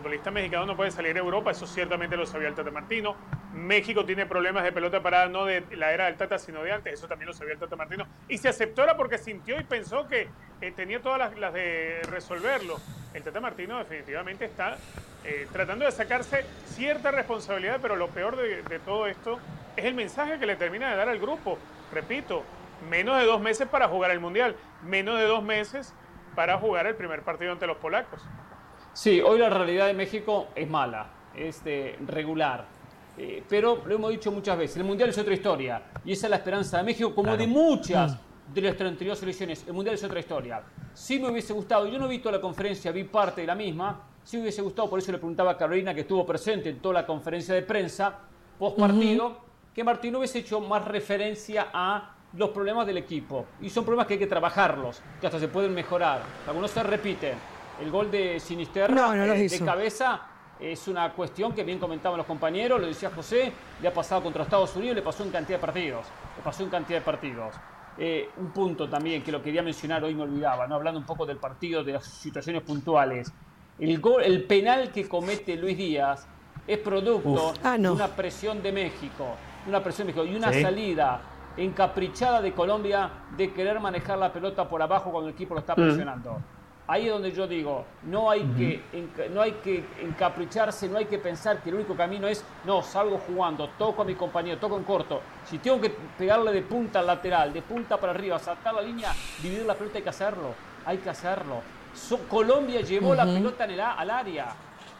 Futbolista mexicano no puede salir a Europa, eso ciertamente lo sabía el Tata Martino México tiene problemas de pelota parada no de la era del Tata, sino de antes. Eso también lo sabía el Tata Martino. Y se aceptó era porque sintió y pensó que eh, tenía todas las, de resolverlo. El Tata Martino definitivamente está eh, tratando de sacarse cierta responsabilidad, pero lo peor de, de todo esto es el mensaje que le termina de dar al grupo. Repito, menos de dos meses para jugar el Mundial, menos de dos meses para jugar el primer partido ante los polacos. Sí, hoy la realidad de México es mala, es regular. Eh, pero lo hemos dicho muchas veces, el Mundial es otra historia. Y esa es la esperanza de México, como de muchas mm. de las 32 selecciones. El Mundial es otra historia. Sí me hubiese gustado, yo no he visto la conferencia, vi parte de la misma. Sí me hubiese gustado, por eso le preguntaba a Carolina, que estuvo presente en toda la conferencia de prensa, post partido, que Martín hubiese hecho más referencia a los problemas del equipo. Y son problemas que hay que trabajarlos, que hasta se pueden mejorar. Algunos se repiten. El gol de Sinisterra eh, de cabeza es una cuestión que bien comentaban los compañeros, lo decía José, le ha pasado contra Estados Unidos, le pasó en cantidad de partidos. Le pasó en cantidad de partidos. Eh, un punto también que lo quería mencionar, hoy me olvidaba, ¿no? hablando un poco del partido, de las situaciones puntuales. El, gol, el penal que comete Luis Díaz es producto ah, de una presión de México, una presión de México y una salida encaprichada de Colombia de querer manejar la pelota por abajo cuando el equipo lo está mm. Ahí es donde yo digo, no hay, que, no hay que encapricharse, no hay que pensar que el único camino es, no, salgo jugando, toco a mi compañero, toco en corto. Si tengo que pegarle de punta al lateral, de punta para arriba, saltar la línea, dividir la pelota, hay que hacerlo, hay que hacerlo. Colombia llevó la pelota en el, al área.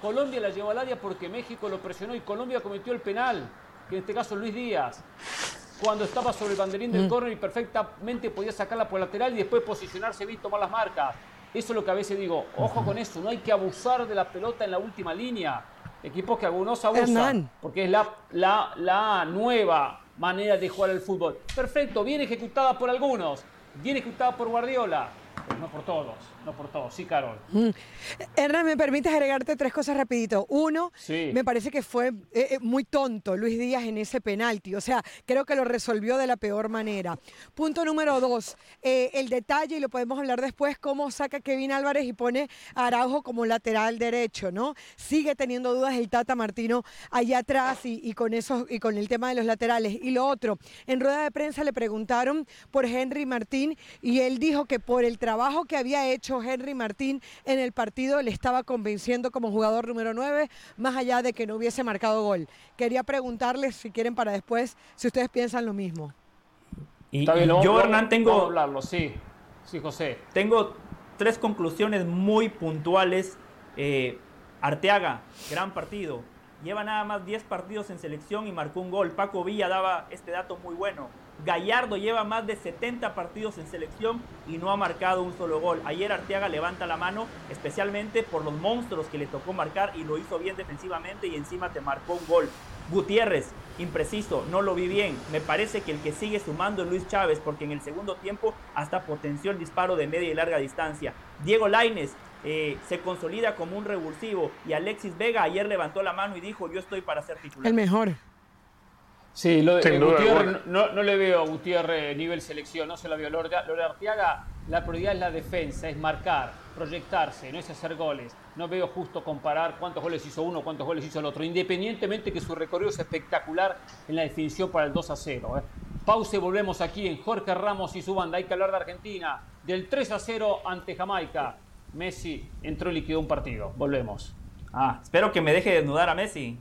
Colombia la llevó al área porque México lo presionó y Colombia cometió el penal, que en este caso Luis Díaz cuando estaba sobre el banderín del mm. córner y perfectamente podía sacarla por lateral y después posicionarse bien, tomar las marcas. Eso es lo que a veces digo, ojo con eso, no hay que abusar de la pelota en la última línea. Equipos que algunos abusan, porque es la, la, la nueva manera de jugar el fútbol. Perfecto, bien ejecutada por algunos, bien ejecutada por Guardiola, no por todos, no por todos. Sí, Carol. Mm. Hernán, ¿me permites agregarte tres cosas rapidito? Uno, me parece que fue eh, eh, muy tonto Luis Díaz en ese penalti. O sea, creo que lo resolvió de la peor manera. Punto número dos, eh, el detalle, y lo podemos hablar después, cómo saca Kevin Álvarez y pone a Araujo como lateral derecho, ¿no? Sigue teniendo dudas el Tata Martino allá atrás y, y con, eso, y con el tema de los laterales. Y lo otro, en rueda de prensa le preguntaron por Henry Martín y él dijo que por el trabajo que había hecho Henry Martín en el partido le estaba convenciendo como jugador número 9, más allá de que no hubiese marcado gol. Quería preguntarles si quieren para después, si ustedes piensan lo mismo. Y, yo, Hernán, tengo... Hablarlo, sí. Sí, José. Tengo tres conclusiones muy puntuales. Eh, Arteaga, gran partido. Lleva nada más 10 partidos en selección y marcó un gol. Paco Villa daba este dato muy bueno. Gallardo lleva más de 70 partidos en selección y no ha marcado un solo gol. Ayer Arteaga levanta la mano, especialmente por los monstruos que le tocó marcar y lo hizo bien defensivamente y encima te marcó un gol. Gutiérrez, impreciso, no lo vi bien. Me parece que el que sigue sumando es Luis Chávez, porque en el segundo tiempo hasta potenció el disparo de media y larga distancia. Diego Laines eh, se consolida como un revulsivo y Alexis Vega ayer levantó la mano y dijo yo estoy para ser titular. El mejor. Sí, lo de, Gutiérrez, no, le veo a Gutiérrez nivel selección, no se la veo. Lo de Arteaga, la prioridad es la defensa, es marcar, proyectarse, no es hacer goles. No veo justo comparar cuántos goles hizo uno, cuántos goles hizo el otro, independientemente que su recorrido es espectacular en la definición para el 2 a 0. ¿eh? Pausa y volvemos aquí en Jorge Ramos y su banda. Hay que hablar de Argentina, del 3 a 0 ante Jamaica. Messi entró y liquidó un partido. Volvemos. Ah, espero que me deje desnudar a Messi.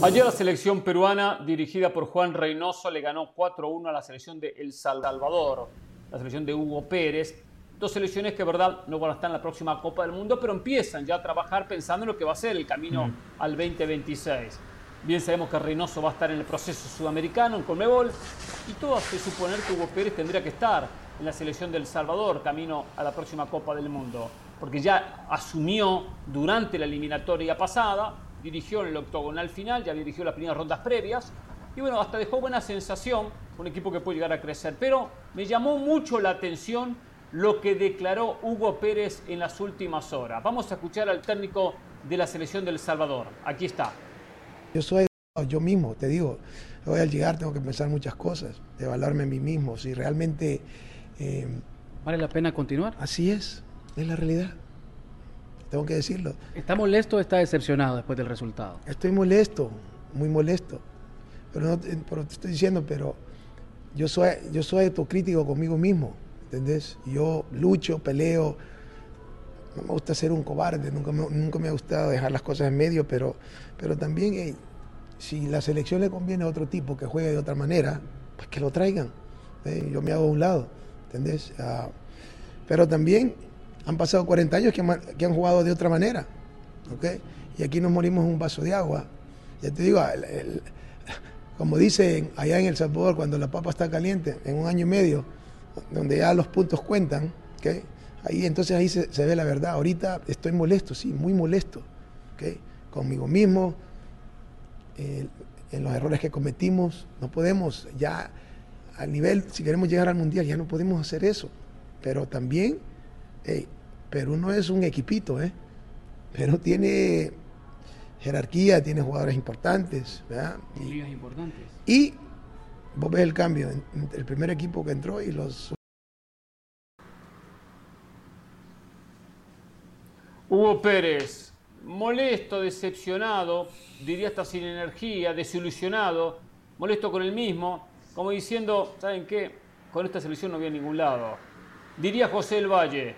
Ayer la selección peruana, dirigida por Juan Reynoso, le ganó 4-1 a la selección de El Salvador, la selección de Hugo Pérez. Dos selecciones que, verdad, no van a estar en la próxima Copa del Mundo, pero empiezan ya a trabajar pensando en lo que va a ser el camino al 2026. Bien sabemos que Reynoso va a estar en el proceso sudamericano, en Conmebol, y todo hace suponer que Hugo Pérez tendría que estar en la selección del Salvador, camino a la próxima Copa del Mundo, porque ya asumió durante la eliminatoria pasada dirigió en el octogonal final, ya dirigió las primeras rondas previas. Y bueno, hasta dejó buena sensación, un equipo que puede llegar a crecer. Pero me llamó mucho la atención lo que declaró Hugo Pérez en las últimas horas. Vamos a escuchar al técnico de la selección del Salvador. Aquí está. Yo soy yo mismo, te digo, voy al llegar tengo que pensar muchas cosas, evaluarme a mí mismo, si realmente... Eh, ¿Vale la pena continuar? Así es, es la realidad. Tengo que decirlo. ¿Está molesto o está decepcionado después del resultado? Estoy molesto, muy molesto. Pero, no, te estoy diciendo, pero yo soy, yo soy autocrítico conmigo mismo, ¿entendés? Yo lucho, peleo. No me gusta ser un cobarde, nunca me, nunca me ha gustado dejar las cosas en medio, pero, pero también si la selección le conviene a otro tipo que juegue de otra manera, pues que lo traigan. ¿eh? Yo me hago a un lado, ¿entendés? Ah, pero también han pasado 40 años que han, jugado de otra manera, ¿ok? Y aquí nos morimos en un vaso de agua. Ya te digo, como dicen allá en El Salvador, cuando la papa está caliente, en un año y medio, donde ya los puntos cuentan, ¿ok? Ahí, entonces ahí se, ve la verdad. Ahorita estoy molesto, sí, muy molesto, ¿ok? Conmigo mismo, en los errores que cometimos. No podemos ya, al nivel, si queremos llegar al Mundial, ya no podemos hacer eso. Pero también, Perú no es un equipito, ¿eh? Perú tiene jerarquía, tiene jugadores importantes, ¿verdad? Y, importantes. Y vos ves el cambio entre el primer equipo que entró y los... Hugo Pérez, molesto, decepcionado, diría hasta sin energía, desilusionado, molesto con el mismo, como diciendo, ¿saben qué? Con esta selección no voy a ningún lado. Diría José El Valle,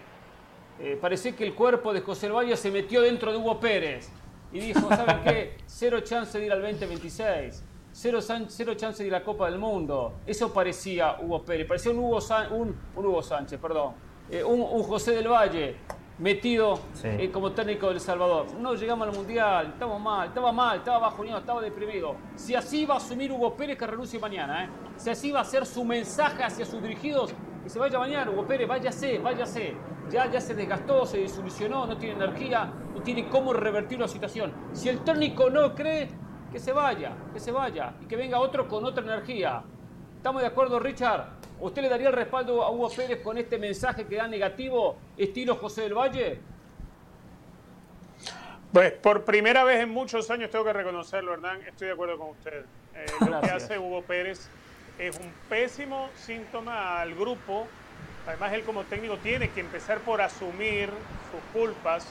eh, parece que el cuerpo de José Valle se metió dentro de Hugo Pérez y dijo, ¿saben qué? Cero chance de ir al 2026. Cero, cero chance de ir a la Copa del Mundo. Eso parecía Hugo Pérez. Parecía un Hugo, un, Hugo Sánchez, perdón. Eh, un, un José del Valle metido eh, como técnico del Salvador. No llegamos al Mundial, estamos mal, estaba mal, estaba bajoneado, estaba deprimido. Si así va a asumir Hugo Pérez, que renuncie mañana, ¿eh? si así va a ser su mensaje hacia sus dirigidos, que se vaya mañana, Hugo Pérez, váyase, váyase. Ya, ya se desgastó, se desilusionó, no tiene energía, no tiene cómo revertir la situación. Si el técnico no cree, que se vaya, que se vaya y que venga otro con otra energía. ¿Estamos de acuerdo, Richard? ¿Usted le daría el respaldo a Hugo Pérez con este mensaje que da negativo, estilo José del Valle? Pues por primera vez en muchos años tengo que reconocerlo, Hernán, estoy de acuerdo con usted. Eh, lo que hace Hugo Pérez es un pésimo síntoma al grupo. Además, él como técnico tiene que empezar por asumir sus culpas.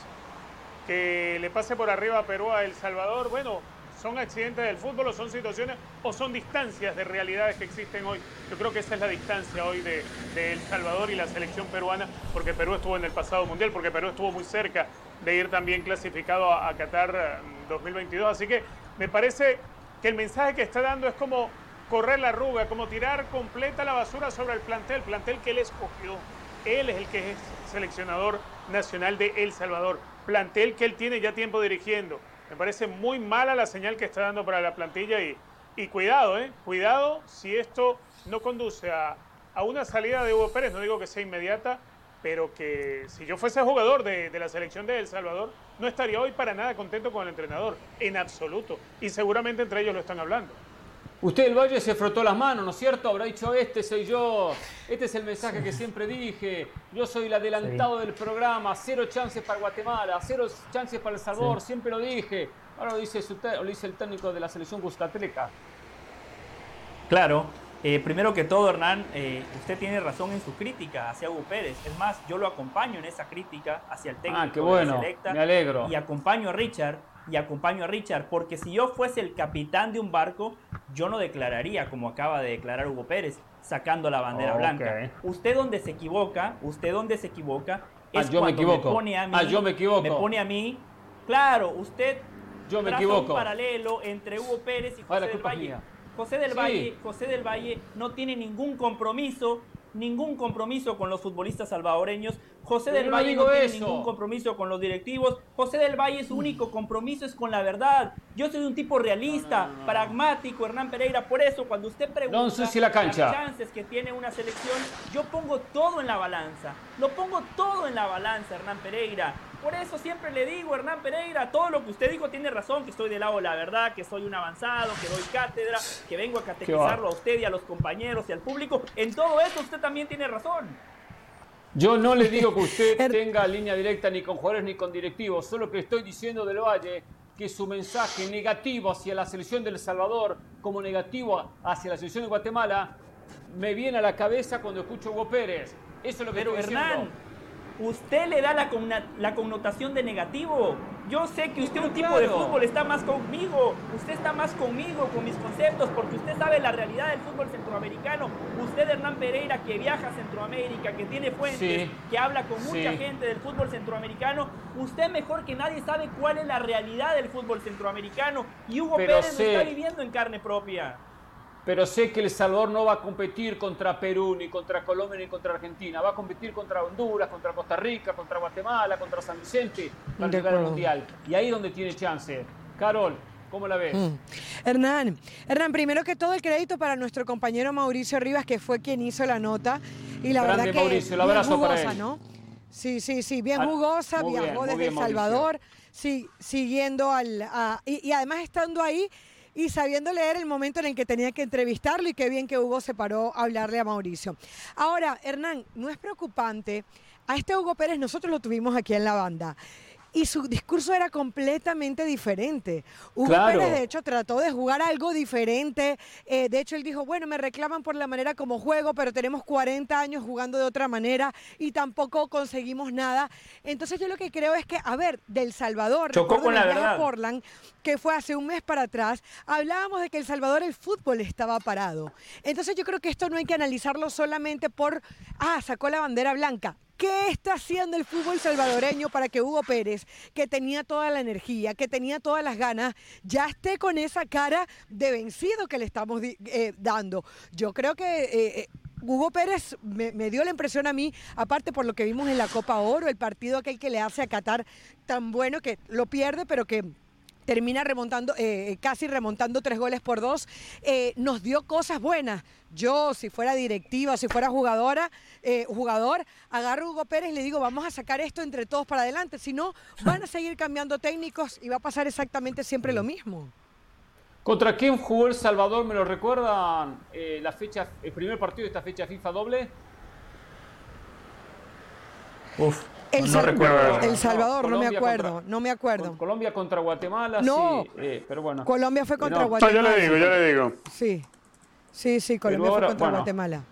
Que le pase por arriba a Perú, a El Salvador. Bueno, ¿Son accidentes del fútbol o son situaciones o son distancias de realidades que existen hoy? Yo creo que esa es la distancia hoy de, El Salvador y la selección peruana, porque Perú estuvo en el pasado mundial, porque Perú estuvo muy cerca de ir también clasificado a, Qatar 2022. Eh, Así que me parece que el mensaje que está dando es como correr la arruga, como tirar completa la basura sobre el plantel, plantel que él escogió. Él es el que es seleccionador nacional de El Salvador, plantel que él tiene ya tiempo dirigiendo me parece muy mala la señal que está dando para la plantilla y, y cuidado, ¿eh? Cuidado si esto no conduce a, a, una salida de Hugo Pérez, no digo que sea inmediata, pero que si yo fuese jugador de, de, la selección de El Salvador, no estaría hoy para nada contento con el entrenador, en absoluto. Y seguramente entre ellos lo están hablando. Usted el Valle se frotó las manos, ¿no es cierto? Habrá dicho, este soy yo, este es el mensaje que siempre dije, yo soy el adelantado del programa, cero chances para Guatemala, cero chances para El Salvador, siempre lo dije. Ahora lo dice, lo dice el técnico de la selección Gustatleca. Claro, eh, primero que todo, Hernán, eh, usted tiene razón en su crítica hacia Hugo Pérez. Es más, yo lo acompaño en esa crítica hacia el ah, técnico ah, qué bueno, de Selecta. Me alegro. Y acompaño a Richard y acompaño a Richard, porque si yo fuese el capitán de un barco, yo no declararía como acaba de declarar Hugo Pérez, sacando la bandera blanca. Usted donde se equivoca, usted donde se equivoca, ah, es yo cuando me, pone a mí, ah, yo me equivoco. Me pone a mí, claro, usted yo me equivoco. un paralelo entre Hugo Pérez y José del Valle. José del Valle, José del Valle no tiene ningún compromiso ningún compromiso con los futbolistas salvadoreños. José del Valle no tiene ningún compromiso con los directivos. José del Valle su único compromiso es con la verdad. Yo soy un tipo realista, pragmático, Hernán Pereira. Por eso, cuando usted pregunta la cancha. las chances que tiene una selección, yo pongo todo en la balanza. Lo pongo todo en la balanza, Hernán Pereira. Por eso siempre le digo, Hernán Pereira, todo lo que usted dijo tiene razón, que estoy del lado de la verdad, que soy un avanzado, que doy cátedra, que vengo a catequizarlo a usted y a los compañeros y al público. En todo eso usted también tiene razón. Yo no le digo que usted tenga línea directa ni con jugadores ni con directivos, solo que estoy diciendo del Valle que su mensaje negativo hacia la selección del Salvador como negativo hacia la selección de Guatemala me viene a la cabeza cuando escucho a Hugo Pérez. Eso es lo que Pero Hernán, ¿usted le da la, la, connotación de negativo? Yo sé que usted un tipo de fútbol está más conmigo, usted está más conmigo, con mis conceptos, porque usted sabe la realidad del fútbol centroamericano. Usted, Hernán Pereira, que viaja a Centroamérica, que tiene fuentes, que habla con mucha gente del fútbol centroamericano, usted mejor que nadie sabe cuál es la realidad del fútbol centroamericano. Y Hugo Pérez lo está viviendo en carne propia pero sé que El Salvador no va a competir contra Perú, ni contra Colombia, ni contra Argentina. Va a competir contra Honduras, contra Costa Rica, contra Guatemala, contra San Vicente para llegar al Mundial. Y ahí es donde tiene chance. Carol, ¿Cómo la ves? Mm. Hernán, Hernán, primero que todo el crédito para nuestro compañero Mauricio Rivas, que fue quien hizo la nota. Y la verdad que Mauricio, el abrazo jugosa, para él. ¿no? Sí, sí, sí, bien ah, jugosa, viajó desde El Salvador, sí, siguiendo al... y, además estando ahí y sabiendo leer el momento en el que tenía que entrevistarlo y qué bien que Hugo se paró a hablarle a Mauricio. Ahora, Hernán, no es preocupante. A este Hugo Pérez nosotros lo tuvimos aquí en la banda y su discurso era completamente diferente. Hugo Pérez, de hecho, trató de jugar algo diferente. Eh, de hecho, él dijo, bueno, me reclaman por la manera como juego, pero tenemos 40 años jugando de otra manera y tampoco conseguimos nada. Entonces yo lo que creo es que, a ver, del Salvador, Chocó con la verdad. Portland, que fue hace un mes para atrás, hablábamos de que El Salvador el fútbol estaba parado. Entonces yo creo que esto no hay que analizarlo solamente por, ah, sacó la bandera blanca. ¿Qué está haciendo el fútbol salvadoreño para que Hugo Pérez, que tenía toda la energía, que tenía todas las ganas, ya esté con esa cara de vencido que le estamos eh, dando? Yo creo que... Eh, eh, Hugo Pérez me, me, dio la impresión a mí, aparte por lo que vimos en la Copa Oro, el partido aquel que le hace a Qatar tan bueno que lo pierde, pero que termina remontando, eh, casi remontando tres goles por dos, eh, nos dio cosas buenas. Yo, si fuera directiva, si fuera jugadora, eh, jugador, agarro a Hugo Pérez y le digo, vamos a sacar esto entre todos para adelante. Si no, van a seguir cambiando técnicos y va a pasar exactamente siempre lo mismo. ¿Contra quién jugó El Salvador? ¿Me lo recuerdan la fecha, el primer partido de esta fecha FIFA doble? Uf. El, no recuerdo. El Salvador, no, me acuerdo, no me acuerdo. Colombia contra Guatemala, no. sí, eh, pero bueno. Colombia fue contra Guatemala. yo le digo, yo le digo. Sí, sí, sí, Colombia fue contra Guatemala.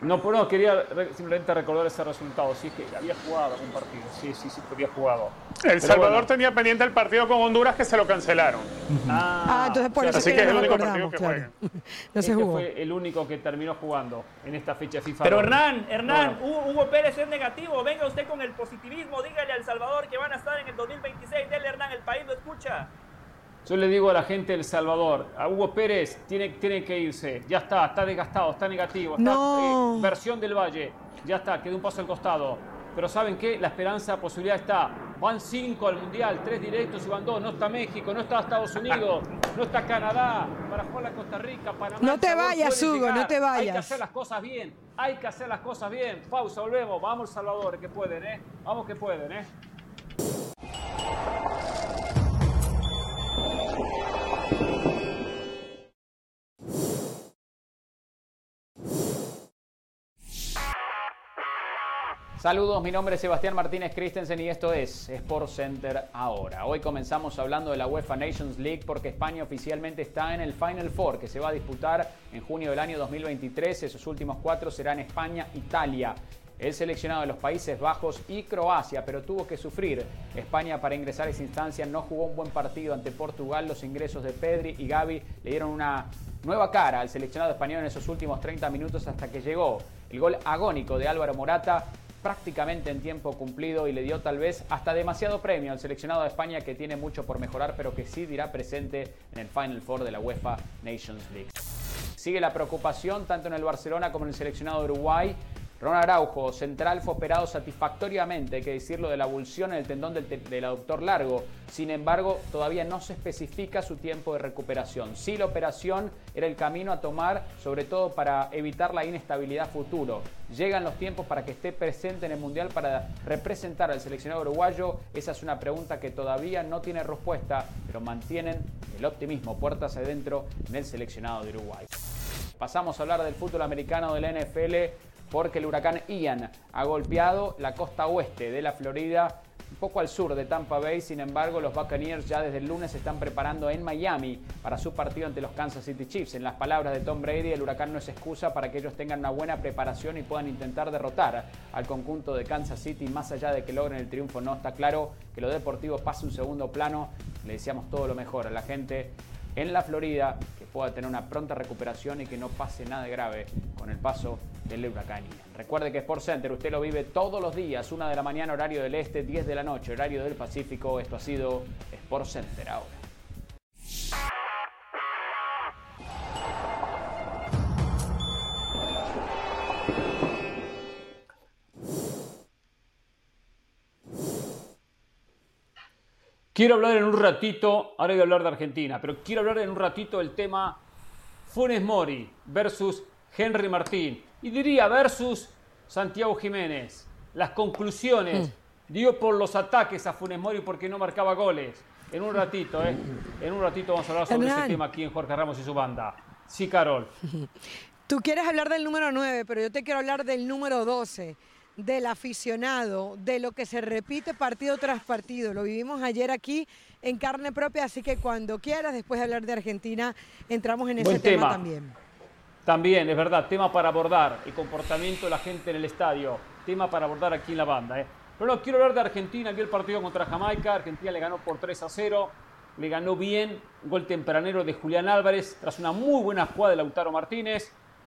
No, pero no, quería simplemente recordar ese resultado. Sí, es que había jugado un partido. Sí, sí, sí, había jugado. El Salvador tenía pendiente el partido con Honduras que se lo cancelaron. ah, ah, entonces por eso Así que, es el único partido que juega. no se jugó. fue el único que terminó jugando en esta fecha FIFA. Pero Hernán, Hernán, Hugo Pérez es negativo. Venga usted con el positivismo. Dígale al Salvador que van a estar en el 2026. Dele, Hernán, el país lo escucha. Yo le digo a la gente del Salvador, a Hugo Pérez tiene, tiene que irse. Ya está, está desgastado, está negativo. Está, no. Eh, versión del Valle. Ya está, quedó un paso al costado. Pero ¿saben qué? La esperanza, la posibilidad está. Van cinco al Mundial, tres directos y van dos. No está México, no está Estados Unidos, no está Canadá, para jugar a Costa Rica, Panamá. No te vayas, Hugo, no te vayas. Hay que hacer las cosas bien, hay que hacer las cosas bien. Pausa, volvemos. Vamos, Salvador, que pueden, ¿eh? Vamos que pueden, ¿eh? Saludos, mi nombre es Sebastián Martínez Christensen y esto es Sport Center ahora. Hoy comenzamos hablando de la UEFA Nations League porque España oficialmente está en el Final Four que se va a disputar en junio del año 2023. Esos últimos cuatro serán España, Italia, el seleccionado de los Países Bajos y Croacia, pero tuvo que sufrir. España para ingresar a esa instancia no jugó un buen partido ante Portugal. Los ingresos de Pedri y Gaby le dieron una nueva cara al seleccionado español en esos últimos 30 minutos hasta que llegó el gol agónico de Álvaro Morata prácticamente en tiempo cumplido y le dio tal vez hasta demasiado premio al seleccionado de España que tiene mucho por mejorar pero que sí dirá presente en el Final Four de la UEFA Nations League. Sigue la preocupación tanto en el Barcelona como en el seleccionado de Uruguay Ron Araujo, central, fue operado satisfactoriamente, hay que decirlo, de la abulsión en el tendón del, del, aductor largo. Sin embargo, todavía no se especifica su tiempo de recuperación. Sí, la operación era el camino a tomar, sobre todo para evitar la inestabilidad futuro. ¿Llegan los tiempos para que esté presente en el Mundial para representar al seleccionado uruguayo? Esa es una pregunta que todavía no tiene respuesta, pero mantienen el optimismo puertas adentro en el seleccionado de Uruguay. Pasamos a hablar del fútbol americano de la NFL porque el huracán Ian ha golpeado la costa oeste de la Florida un poco al sur de Tampa Bay. Sin embargo, los Buccaneers ya desde el lunes se están preparando en Miami para su partido ante los Kansas City Chiefs. En las palabras de Tom Brady, el huracán no es excusa para que ellos tengan una buena preparación y puedan intentar derrotar al conjunto de Kansas City. Más allá de que logren el triunfo, no está claro que lo deportivo pase un segundo plano. Le deseamos todo lo mejor a la gente en la Florida, pueda tener una pronta recuperación y que no pase nada grave con el paso del huracán Recuerde que Sport Center usted lo vive todos los días, una de la mañana horario del este, 10 de la noche horario del Pacífico. Esto ha sido Sport Center ahora. Quiero hablar en un ratito, ahora voy a hablar de Argentina, pero quiero hablar en un ratito del tema Funes Mori versus Henry Martín. Y diría versus Santiago Jiménez. Las conclusiones. Hmm. Dio por los ataques a Funes Mori porque no marcaba goles. En un ratito, ¿eh? En un ratito vamos a hablar sobre ese tema aquí en Jorge Ramos y su banda. Sí, Carol. Tú quieres hablar del número 9, pero yo te quiero hablar del número 12 del aficionado, de lo que se repite partido tras partido. Lo vivimos ayer aquí en carne propia, así que cuando quieras, después de hablar de Argentina, entramos en ese tema. también. También, es verdad, tema para abordar, el comportamiento de la gente en el estadio, tema para abordar aquí en la banda. ¿eh? Pero no, quiero hablar de Argentina, aquí el partido contra Jamaica, Argentina le ganó por 3 a 0, le ganó bien, gol tempranero de Julián Álvarez, tras una muy buena jugada de Lautaro Martínez,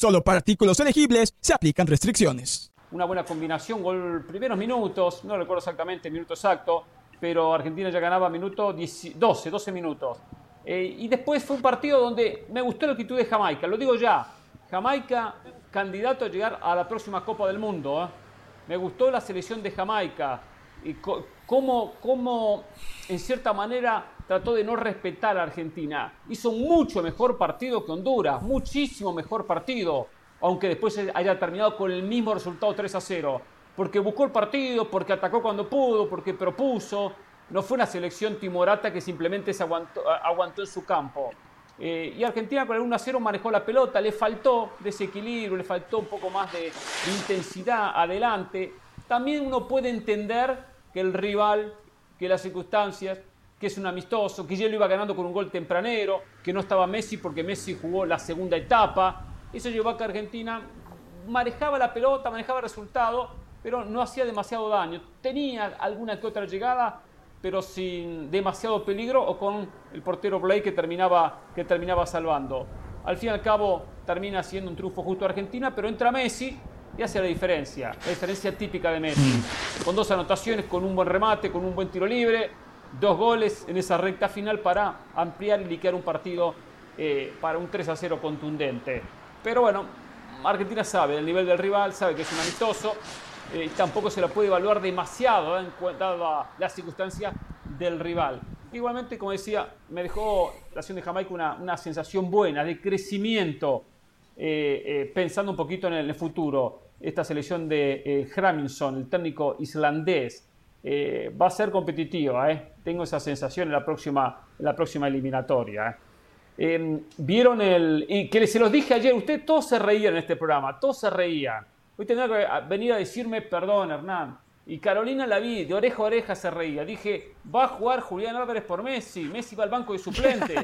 Solo para artículos elegibles se aplican restricciones. Una buena combinación, gol primeros minutos, no recuerdo exactamente el minuto exacto, pero Argentina ya ganaba minuto 12, 12 minutos. Eh, y después fue un partido donde me gustó la actitud de Jamaica, lo digo ya. Jamaica, candidato a llegar a la próxima Copa del Mundo. ¿eh? Me gustó la selección de Jamaica y cómo, cómo, en cierta manera, trató de no respetar a Argentina. Hizo mucho mejor partido que Honduras, muchísimo mejor partido, aunque después haya terminado con el mismo resultado 3 a 0. Porque buscó el partido, porque atacó cuando pudo, porque propuso. No fue una selección timorata que simplemente se aguantó, en su campo. Eh, y Argentina con el 1 a 0 manejó la pelota, le faltó desequilibrio, le faltó un poco más de intensidad adelante. También uno puede entender que el rival, que las circunstancias, que es un amistoso, que ya lo iba ganando con un gol tempranero, que no estaba Messi porque Messi jugó la segunda etapa. Eso llevó a que Argentina manejaba la pelota, manejaba el resultado, pero no hacía demasiado daño. Tenía alguna que otra llegada, pero sin demasiado peligro o con el portero Blake que terminaba, que terminaba salvando. Al fin y al cabo termina siendo un triunfo justo a Argentina, pero entra Messi y hace la diferencia, la diferencia típica de Messi. Con dos anotaciones, con un buen remate, con un buen tiro libre, dos goles en esa recta final para ampliar y liquear un partido eh, para un 3 a 0 contundente. Pero bueno, Argentina sabe el nivel del rival, sabe que es un amistoso, eh, y tampoco se lo puede evaluar demasiado en cuenta la circunstancia del rival. Igualmente, como decía, me dejó la acción de Jamaica una, una sensación buena de crecimiento, eh, pensando un poquito en el, futuro. Esta selección de eh, el técnico islandés, eh, va a ser competitiva, ¿eh? tengo esa sensación en la próxima, en la próxima eliminatoria. ¿eh? Em, Vieron el... Y que se los dije ayer, ustedes todos se reían en este programa, todos se reían. Hoy tendrá que venir a decirme, perdón Hernán, y Carolina la vi, de oreja a oreja se reía. Dije, va a jugar Julián Álvarez por Messi. Messi va al banco de suplente.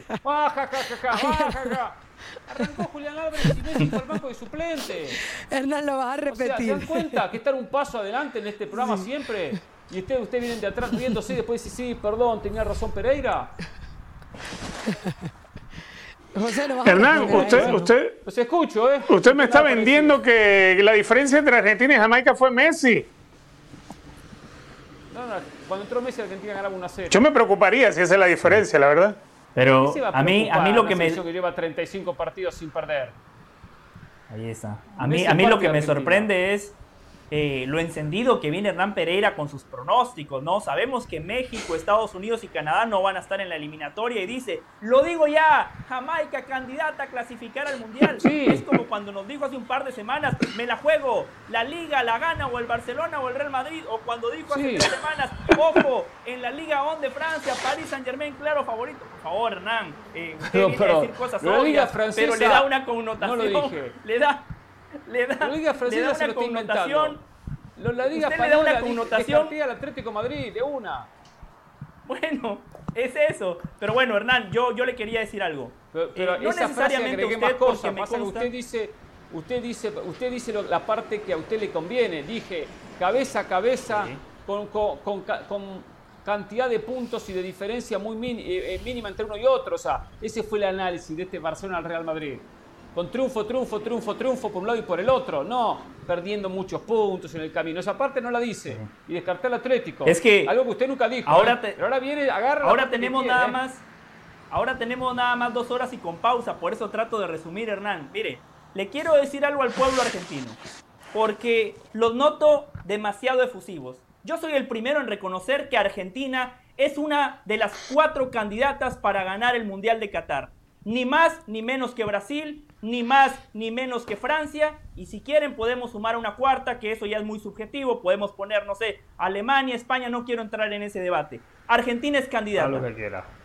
Arrancó Julián Álvarez y Messi va al banco de suplente. Hernán lo va a repetir. ¿Se dan cuenta que estar un paso adelante en este programa siempre? y usted, usted viene de atrás riéndose y después dice, sí, perdón, tenía razón Pereira. José, no Hernán, usted, usted, Los escucho, ¿eh? Usted me está vendiendo que la diferencia entre Argentina y Jamaica fue Messi. No, no, cuando entró Messi, Argentina ganaba una 0. Yo me preocuparía si esa es la diferencia, la verdad. Pero a, mí, a mí lo que me... que lleva 35 partidos sin perder. Ahí está. A mí, a mí lo que me sorprende es eh, lo encendido que viene Hernán Pereira con sus pronósticos, ¿no? Sabemos que México, Estados Unidos y Canadá no van a estar en la eliminatoria y dice, lo digo ya, Jamaica candidata a clasificar al Mundial. Es como cuando nos dijo hace un par de semanas, me la juego, la Liga la gana o el Barcelona o el Real Madrid, o cuando dijo hace tres semanas, ojo, en la Liga On de Francia, París Saint Germain, claro, favorito. Por favor, Hernán, eh, usted viene a decir cosas obvias, pero le da una connotación, le da le da, Liga Francesa se lo está inventando. la Liga Usted le da una connotación. al Atlético Madrid, de una. Bueno, es eso. Pero bueno, Hernán, yo, yo le quería decir algo. Pero, eh, no esa necesariamente frase usted, porque me consta... usted dice, usted dice, usted dice la parte que a usted le conviene. Dije, cabeza a cabeza, con, con, con, con, cantidad de puntos y de diferencia muy eh, eh, mínima entre uno y otro. O sea, ese fue el análisis de este Barcelona al Real Madrid con triunfo, triunfo, triunfo, triunfo por un lado y por el otro. No, perdiendo muchos puntos en el camino. Esa parte no la dice. Y descarté el Atlético. Es que. Algo que usted nunca dijo. Ahora, ¿eh? ahora viene, agarra. Ahora tenemos nada ¿eh? más. Ahora tenemos nada más dos horas y con pausa. Por eso trato de resumir, Hernán. Mire, le quiero decir algo al pueblo argentino. Porque los noto demasiado efusivos. Yo soy el primero en reconocer que Argentina es una de las cuatro candidatas para ganar el Mundial de Qatar. Ni más ni menos que Brasil, ni más ni menos que Francia. Y si quieren podemos sumar una cuarta, que eso ya es muy subjetivo. Podemos poner, no sé, Alemania, España, no quiero entrar en ese debate. Argentina es candidata.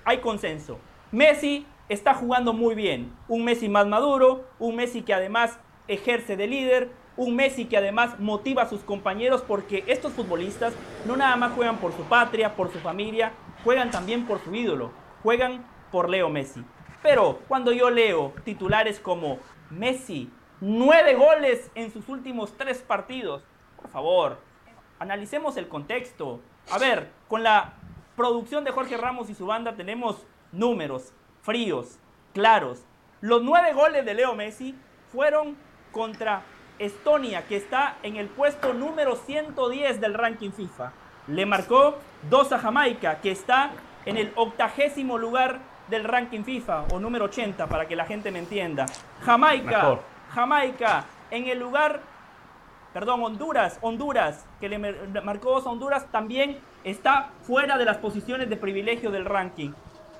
Hay consenso. Messi está jugando muy bien. Un Messi más maduro, un Messi que además ejerce de líder, un Messi que además motiva a sus compañeros porque estos futbolistas no nada más juegan por su patria, por su familia, juegan también por su ídolo, juegan por Leo Messi. Pero cuando yo leo titulares como Messi, nueve goles en sus últimos tres partidos, por favor, analicemos el contexto. A ver, con la producción de Jorge Ramos y su banda tenemos números fríos, claros. Los nueve goles de Leo Messi fueron contra Estonia, que está en el puesto número 110 del ranking FIFA. Le marcó dos a Jamaica, que está en el octagésimo lugar del ranking FIFA o número 80 para que la gente me entienda. Jamaica, Jamaica en el lugar, perdón, Honduras, Honduras, que le marcó dos a Honduras, también está fuera de las posiciones de privilegio del ranking.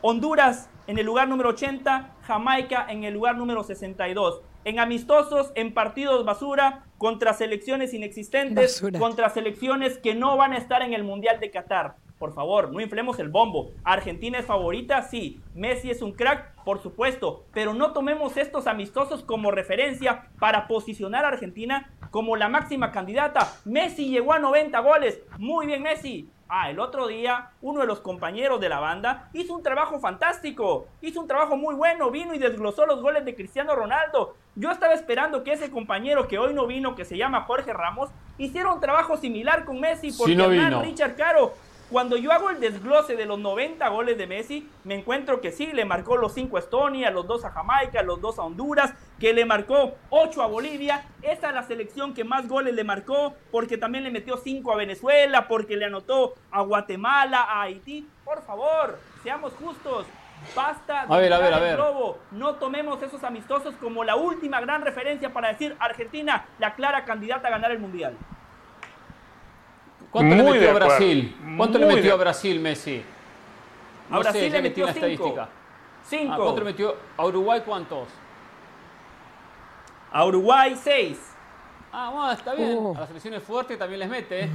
Honduras en el lugar número 80, Jamaica en el lugar número 62. En amistosos, en partidos basura, contra selecciones inexistentes, contra selecciones que no van a estar en el Mundial de Qatar por favor, no inflemos el bombo. Argentina es favorita, sí. Messi es un crack, por supuesto. Pero no tomemos estos amistosos como referencia para posicionar a Argentina como la máxima candidata. Messi llegó a 90 goles. Muy bien, Messi. Ah, el otro día uno de los compañeros de la banda hizo un trabajo fantástico, hizo un trabajo muy bueno, vino y desglosó los goles de Cristiano Ronaldo. Yo estaba esperando que ese compañero que hoy no vino, que se llama Jorge Ramos, hiciera un trabajo similar con Messi, porque sí Richard Caro cuando yo hago el desglose de los 90 goles de Messi, me encuentro que sí, le marcó los 5 a Estonia, los 2 a Jamaica, los 2 a Honduras, que le marcó 8 a Bolivia. Esa es la selección que más goles le marcó, porque también le metió 5 a Venezuela, porque le anotó a Guatemala, a Haití. Por favor, seamos justos. Basta de a ver, a ver, a ver. robo. No tomemos esos amistosos como la última gran referencia para decir Argentina, la clara candidata a ganar el Mundial. ¿Cuánto le metió a Brasil? ¿Cuánto le metió a Brasil Messi? a Brasil le metió cinco. Cinco. Ah, ¿Cuánto le metió a Uruguay cuántos? A Uruguay seis. Ah, bueno, está bien. Oh. A las selecciones fuertes también les mete.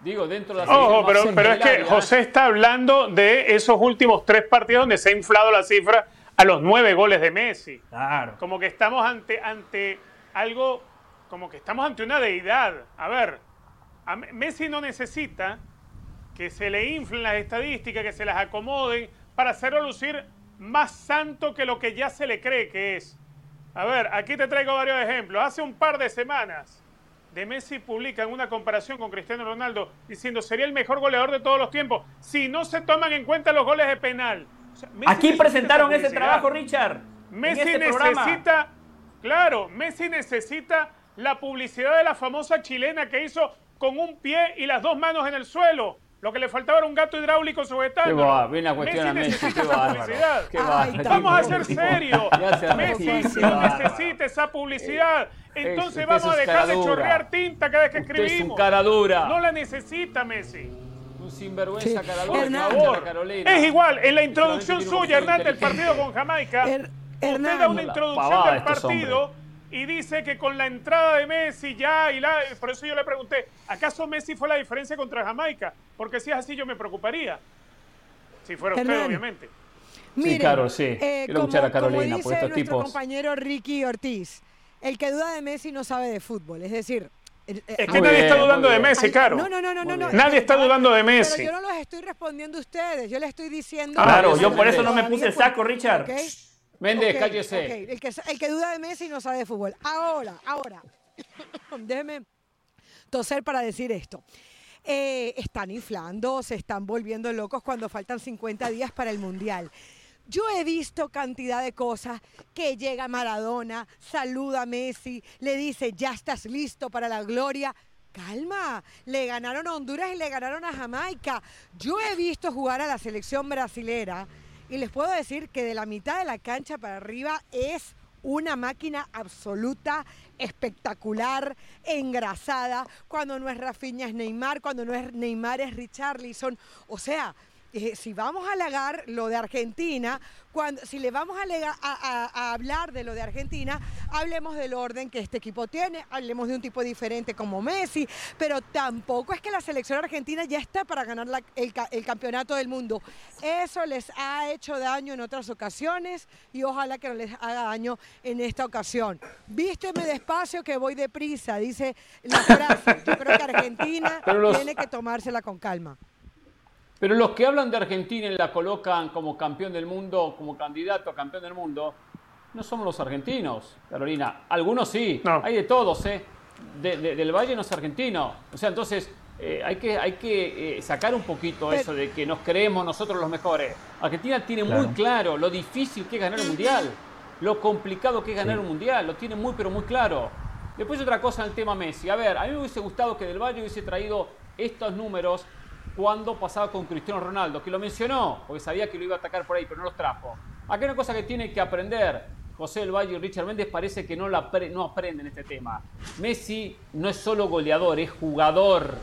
Digo, dentro de las Ojo, pero, pero es que José está hablando de esos últimos tres partidos donde se ha inflado la cifra a los nueve goles de Messi. Claro. Como que estamos ante, ante algo, como que estamos ante una deidad. A ver, Messi no necesita que se le inflen las estadísticas, que se las acomoden para hacerlo lucir más santo que lo que ya se le cree que es. A ver, aquí te traigo varios ejemplos. Hace un par de semanas, de Messi publican una comparación con Cristiano Ronaldo diciendo sería el mejor goleador de todos los tiempos si no se toman en cuenta los goles de penal. Aquí presentaron ese trabajo, Richard. Messi este necesita, claro, Messi necesita la publicidad de la famosa chilena que hizo con un pie y las dos manos en el suelo. Lo que le faltaba era un gato hidráulico sujetando. Qué va, viene a cuestionar Messi, Messi qué publicidad. Qué Ay, vamos a ser serios. Messi no necesita esa publicidad. Entonces vamos a dejar de chorrear tinta cada vez que escribimos. Es un cara dura. No la necesita Messi. Un sinvergüenza cara dura. Por favor. Carolina. Es igual, en la introducción suya, Hernán, del partido con Jamaica, usted da una introducción del partido y dice que con la entrada de Messi ya, y la, por eso yo le pregunté, ¿acaso Messi fue la diferencia contra Jamaica? Porque si es así yo me preocuparía. Si fuera usted, obviamente. sí, claro, sí. Eh, Quiero como, a Carolina, como dice nuestro compañero Ricky Ortiz, el que duda de Messi no sabe de fútbol. Es decir, es que nadie está dudando de Messi, claro. No, no, no, no, no. Nadie está dudando de Messi. Pero yo no los estoy respondiendo a ustedes, yo les estoy diciendo. Claro, yo por eso no me puse el saco, Richard. Méndez, cállese. El, que, el que duda de Messi no sabe de fútbol. Ahora, ahora, déjeme toser para decir esto. Eh, están inflando, se están volviendo locos cuando faltan 50 días para el Mundial. Yo he visto cantidad de cosas que llega Maradona, saluda a Messi, le dice, ya estás listo para la gloria. Calma, le ganaron a Honduras y le ganaron a Jamaica. Yo he visto jugar a la selección brasilera y les puedo decir que de la mitad de la cancha para arriba es una máquina absoluta, espectacular, engrasada. Cuando no es Rafinha es Neymar, cuando no es Neymar es Richarlison. O sea, eh, si vamos a alegar lo de Argentina, cuando, si le vamos a, hablar de lo de Argentina, hablemos del orden que este equipo tiene, hablemos de un tipo diferente como Messi, pero tampoco es que la selección argentina ya está para ganar el, el, campeonato del mundo. Eso les ha hecho daño en otras ocasiones y ojalá que no les haga daño en esta ocasión. Vísteme despacio que voy deprisa, dice la frase. Yo creo que Argentina tiene que tomársela con calma. Pero los que hablan de Argentina y la colocan como campeón del mundo, como candidato a campeón del mundo, no somos los argentinos, Carolina. Algunos sí, hay de todos, ¿eh? del Valle no es argentino. O sea, entonces eh, hay que, hay que eh, sacar un poquito eso de que nos creemos nosotros los mejores. Argentina tiene muy claro lo difícil que es ganar un mundial, lo complicado que es ganar un mundial, lo tiene muy, pero muy claro. Después otra cosa en el tema Messi. A ver, a mí me hubiese gustado que Del Valle hubiese traído estos números cuando pasaba con Cristiano Ronaldo, que lo mencionó, porque sabía que lo iba a atacar por ahí, pero no los trajo. Aquí hay una cosa que tiene que aprender José del Valle y Richard Méndez parece que no, la no aprenden este tema. Messi no es solo goleador, es jugador.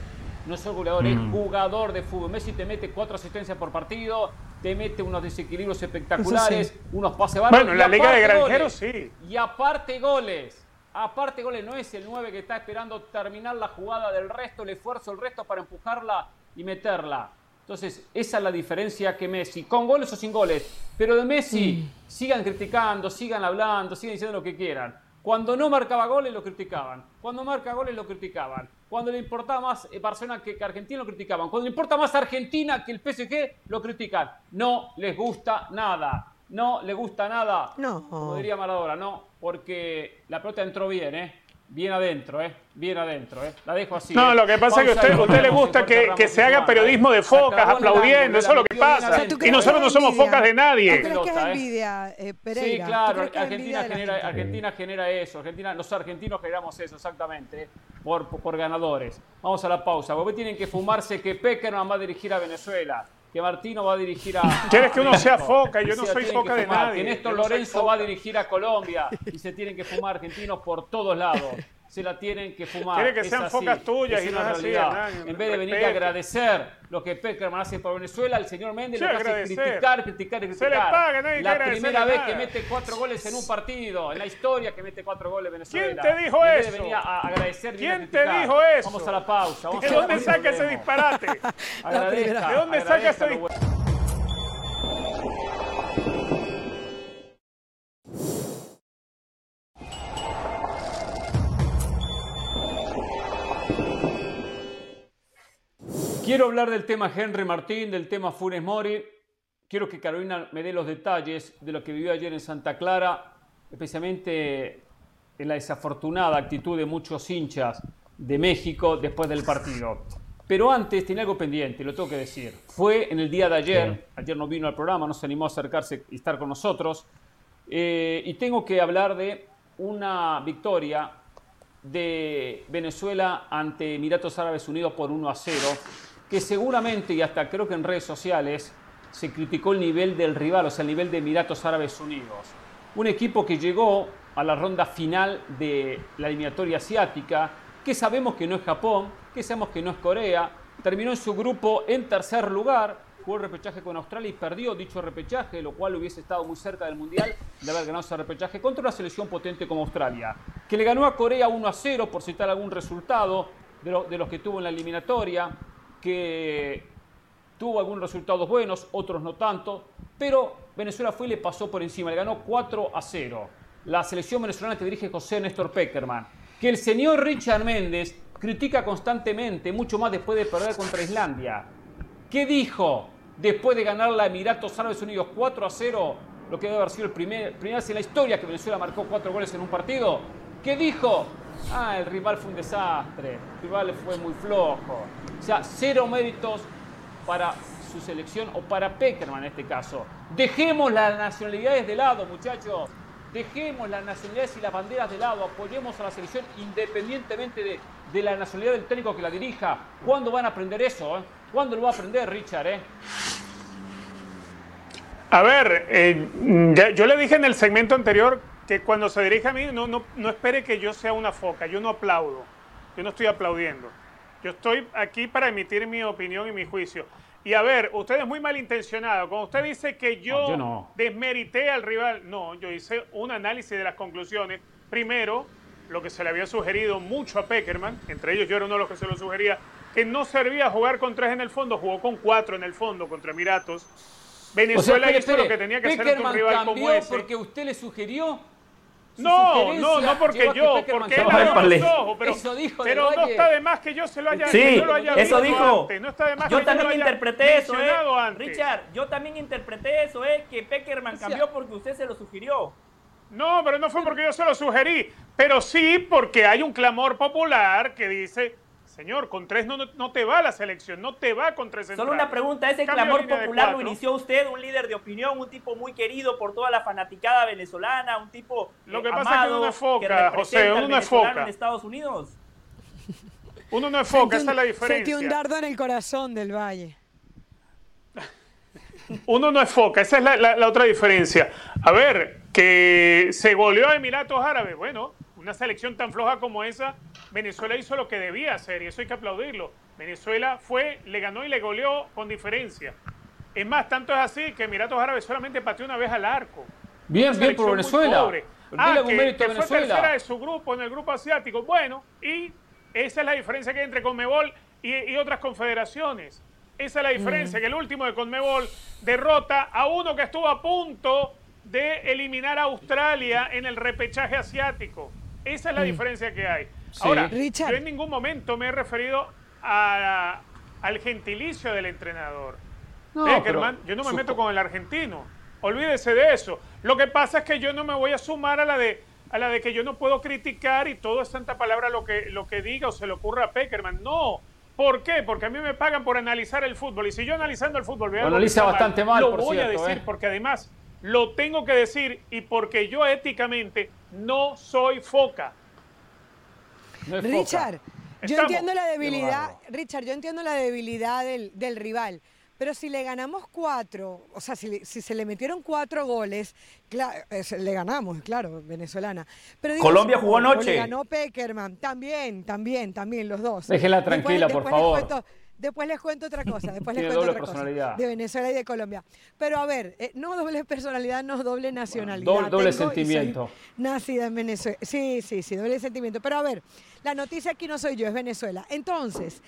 No es solo goleador, es mm. jugador de fútbol. Messi te mete cuatro asistencias por partido, te mete unos desequilibrios espectaculares, unos pases bárbaros. Bueno, en la Liga de Granjeros sí. Y aparte goles. Aparte goles, no es el 9 que está esperando terminar la jugada del resto, el esfuerzo, el resto para empujarla y meterla. Entonces, esa es la diferencia que Messi, con goles o sin goles. Pero de Messi, sigan criticando, sigan hablando, sigan diciendo lo que quieran. Cuando no marcaba goles lo criticaban. Cuando marca goles lo criticaban. Cuando le importaba más eh, Barcelona que, Argentina lo criticaban. Cuando le importa más Argentina que el PSG lo critican. No les gusta nada. No les gusta nada. No. Como diría Maradona, no. Porque la pelota entró bien, ¿eh? Bien adentro, ¿eh? Bien adentro, ¿eh? La dejo así. No, ¿eh? lo que pasa es que a usted, usted le gusta que, que se haga periodismo de focas, aplaudiendo, eso es lo que pasa. Y nosotros no somos focas de nadie. ¿Tú crees que es envidia, eh, Pereira? Sí, claro, Argentina genera, Argentina genera eso, Argentina, los argentinos generamos eso, exactamente, por, por ganadores. Vamos a la pausa, porque tienen que fumarse que Peckerman va a dirigir a Venezuela que Martino va a dirigir a. ¿Quieres que uno sea foca? Yo no soy foca de nadie. Que Néstor Lorenzo va a dirigir a Colombia y se tienen que fumar argentinos por todos lados se la tienen que fumar. Quiere que sean focas tuyas y no es así. en vez de venir a agradecer lo que Peckerman hace por Venezuela, el señor Méndez lo que hace es criticar, criticar, criticar. Se paga, La primera vez que mete cuatro goles en un partido, en la historia que mete cuatro goles Venezuela. ¿Quién te dijo eso? De venir a agradecer, ¿Quién te dijo eso? Vamos a la pausa. ¿De dónde saca ese disparate? Agradezca, ¿De dónde saca ese disparate? Quiero hablar del tema Henry Martín, del tema Funes Mori. Quiero que Carolina me dé los detalles de lo que vivió ayer en Santa Clara, especialmente en la desafortunada actitud de muchos hinchas de México después del partido. Pero antes tenía algo pendiente, lo tengo que decir. Fue en el día de ayer, ayer no vino al programa, no se animó a acercarse y estar con nosotros. Eh, y tengo que hablar de una victoria de Venezuela ante Emiratos Árabes Unidos por 1 a 0, que seguramente, y hasta creo que en redes sociales, se criticó el nivel del rival, o sea, el nivel de Emiratos Árabes Unidos. Un equipo que llegó a la ronda final de la eliminatoria asiática, que sabemos que no es Japón, que sabemos que no es Corea, terminó en su grupo en tercer lugar, jugó el repechaje con Australia y perdió dicho repechaje, lo cual hubiese estado muy cerca del Mundial de haber ganado ese repechaje contra una selección potente como Australia, que le ganó a Corea 1 a 0, por citar algún resultado de, de los que tuvo en la eliminatoria, que tuvo algunos resultados buenos, otros no tanto, pero Venezuela fue y le pasó por encima, le ganó 4 a 0. La selección venezolana que dirige José Néstor Peckerman, que el señor Richard Méndez critica constantemente, mucho más después de perder contra Islandia. ¿Qué dijo después de ganar la Emiratos Árabes Unidos 4 a 0? Lo que debe haber sido el primer, primera en la historia que Venezuela marcó cuatro goles en un partido. ¿Qué dijo? Ah, el rival fue un desastre, el rival fue muy flojo. O sea, cero méritos para su selección o para Peckerman en este caso. Dejemos las nacionalidades de lado, muchachos. Dejemos las nacionalidades y las banderas de lado. Apoyemos a la selección independientemente de, la nacionalidad del técnico que la dirija. ¿Cuándo van a aprender eso? Eh? ¿Cuándo lo va a aprender Richard? Eh? A ver, eh, yo le dije en el segmento anterior que cuando se dirige a mí no, no, no espere que yo sea una foca. Yo no aplaudo. Yo no estoy aplaudiendo. Yo estoy aquí para emitir mi opinión y mi juicio. Y a ver, usted es muy malintencionado. Cuando usted dice que yo, desmerité al rival, no, yo hice un análisis de las conclusiones. Primero, lo que se le había sugerido mucho a Peckerman, entre ellos yo era uno de los que se lo sugería, que no servía jugar con tres en el fondo, jugó con cuatro en el fondo contra Emiratos. Venezuela hizo lo que tenía que hacer un rival como ese. porque usted le sugirió no, no, no porque yo, porque él abrió los ojos, pero, eso dijo pero no está de más que yo se lo haya, sí, lo haya eso dijo. Antes. No está de más yo que también yo interpreté eso, eh. Antes. Richard, yo también interpreté eso, eh, que Peckerman cambió porque usted se lo sugirió. No, pero no fue porque yo se lo sugerí, pero sí porque hay un clamor popular que dice Señor, con tres no, no, te va la selección, no te va con tres Solo una pregunta, ¿ese clamor popular lo inició usted, un líder de opinión, un tipo muy querido por toda la fanaticada venezolana, un tipo Lo que pasa es que uno es foca, José, uno no es foca. en Estados Unidos? Uno no es foca, esa es la diferencia. Sentí un dardo en el corazón del Valle. Uno no es foca, esa es la, la, la otra diferencia. A ver, que se goleó a Emiratos Árabes, bueno, una selección tan floja como esa Venezuela hizo lo que debía hacer y eso hay que aplaudirlo. Venezuela fue, le ganó y le goleó con diferencia. Es más, tanto es así que Emiratos Árabes solamente pateó una vez al arco. Bien, bien por Venezuela. Ah, que, que fue tercera de su grupo en el grupo asiático. Bueno, y esa es la diferencia que hay entre Conmebol y, y otras confederaciones. Esa es la diferencia, mm. que el último de Conmebol derrota a uno que estuvo a punto de eliminar a Australia en el repechaje asiático. Esa es la mm. diferencia que hay. Ahora, yo en ningún momento me he referido al gentilicio del entrenador. No, yo no me meto con el argentino. Olvídese de eso. Lo que pasa es que yo no me voy a sumar a la de a la de que yo no puedo criticar y todo es tanta palabra lo que, lo que diga o se le ocurra a Peckerman. No. ¿Por qué? Porque a mí me pagan por analizar el fútbol. Y si yo analizando el fútbol veo lo analiza bastante mal, lo voy a decir ¿eh? porque además lo tengo que decir y porque yo éticamente no soy foca. Richard, yo entiendo la debilidad, Richard, yo entiendo la debilidad del, del rival. Pero si le ganamos cuatro, o sea, si, si se le metieron cuatro goles, le ganamos, claro, venezolana. Pero Colombia jugó anoche. Le ganó Peckerman, también, también, también, los dos. Déjela tranquila, por favor. Después les cuento otra cosa, después les cuento otra cosa de Venezuela y de Colombia. Pero a ver, eh, no doble personalidad, no doble nacionalidad. doble sentimiento. Nacida en Venezuela. Sí, sí, sí, doble sentimiento. Pero a ver, la noticia aquí no soy yo, es Venezuela. Entonces,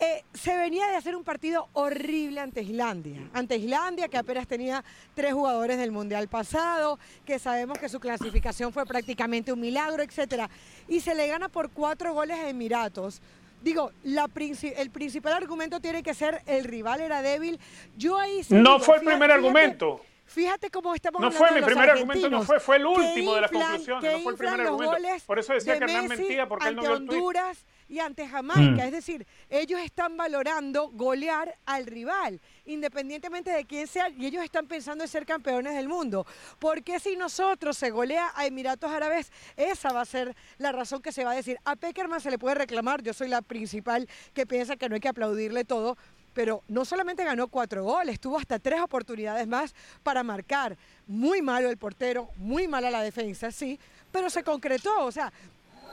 eh, se venía de hacer un partido horrible ante Islandia. Ante Islandia, que apenas tenía tres jugadores del Mundial pasado, que sabemos que su clasificación fue prácticamente un milagro, etcétera. Y se le gana por cuatro goles a Emiratos digo, la el principal argumento tiene que ser el rival era débil. Yo ahí No fue el primer argumento. Fíjate cómo estamos No fue mi primer argumento, no fue, fue el último de las conclusiones, no fue el primer argumento. Por eso decía que Hernán mentía porque él no vio el Honduras y ante Jamaica, mm. es decir, ellos están valorando golear al rival, independientemente de quién sea, y ellos están pensando en ser campeones del mundo. Porque si nosotros se golea a Emiratos Árabes, esa va a ser la razón que se va a decir. A Peckerman se le puede reclamar, yo soy la principal que piensa que no hay que aplaudirle todo, pero no solamente ganó cuatro goles, tuvo hasta tres oportunidades más para marcar. Muy malo el portero, muy mala la defensa, sí, pero se concretó, o sea,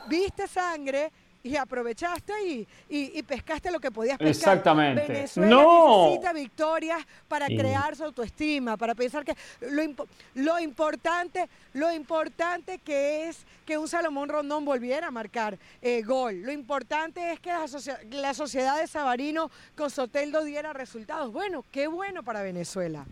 viste sangre y aprovechaste y, y, pescaste lo que podías pescar. Exactamente. Venezuela no. necesita victorias para crear su autoestima, para pensar que lo, lo, importante, lo importante que es que un Salomón Rondón volviera a marcar eh, gol. Lo importante es que la, la sociedad de Sabarino con Soteldo diera resultados. Bueno, qué bueno para Venezuela.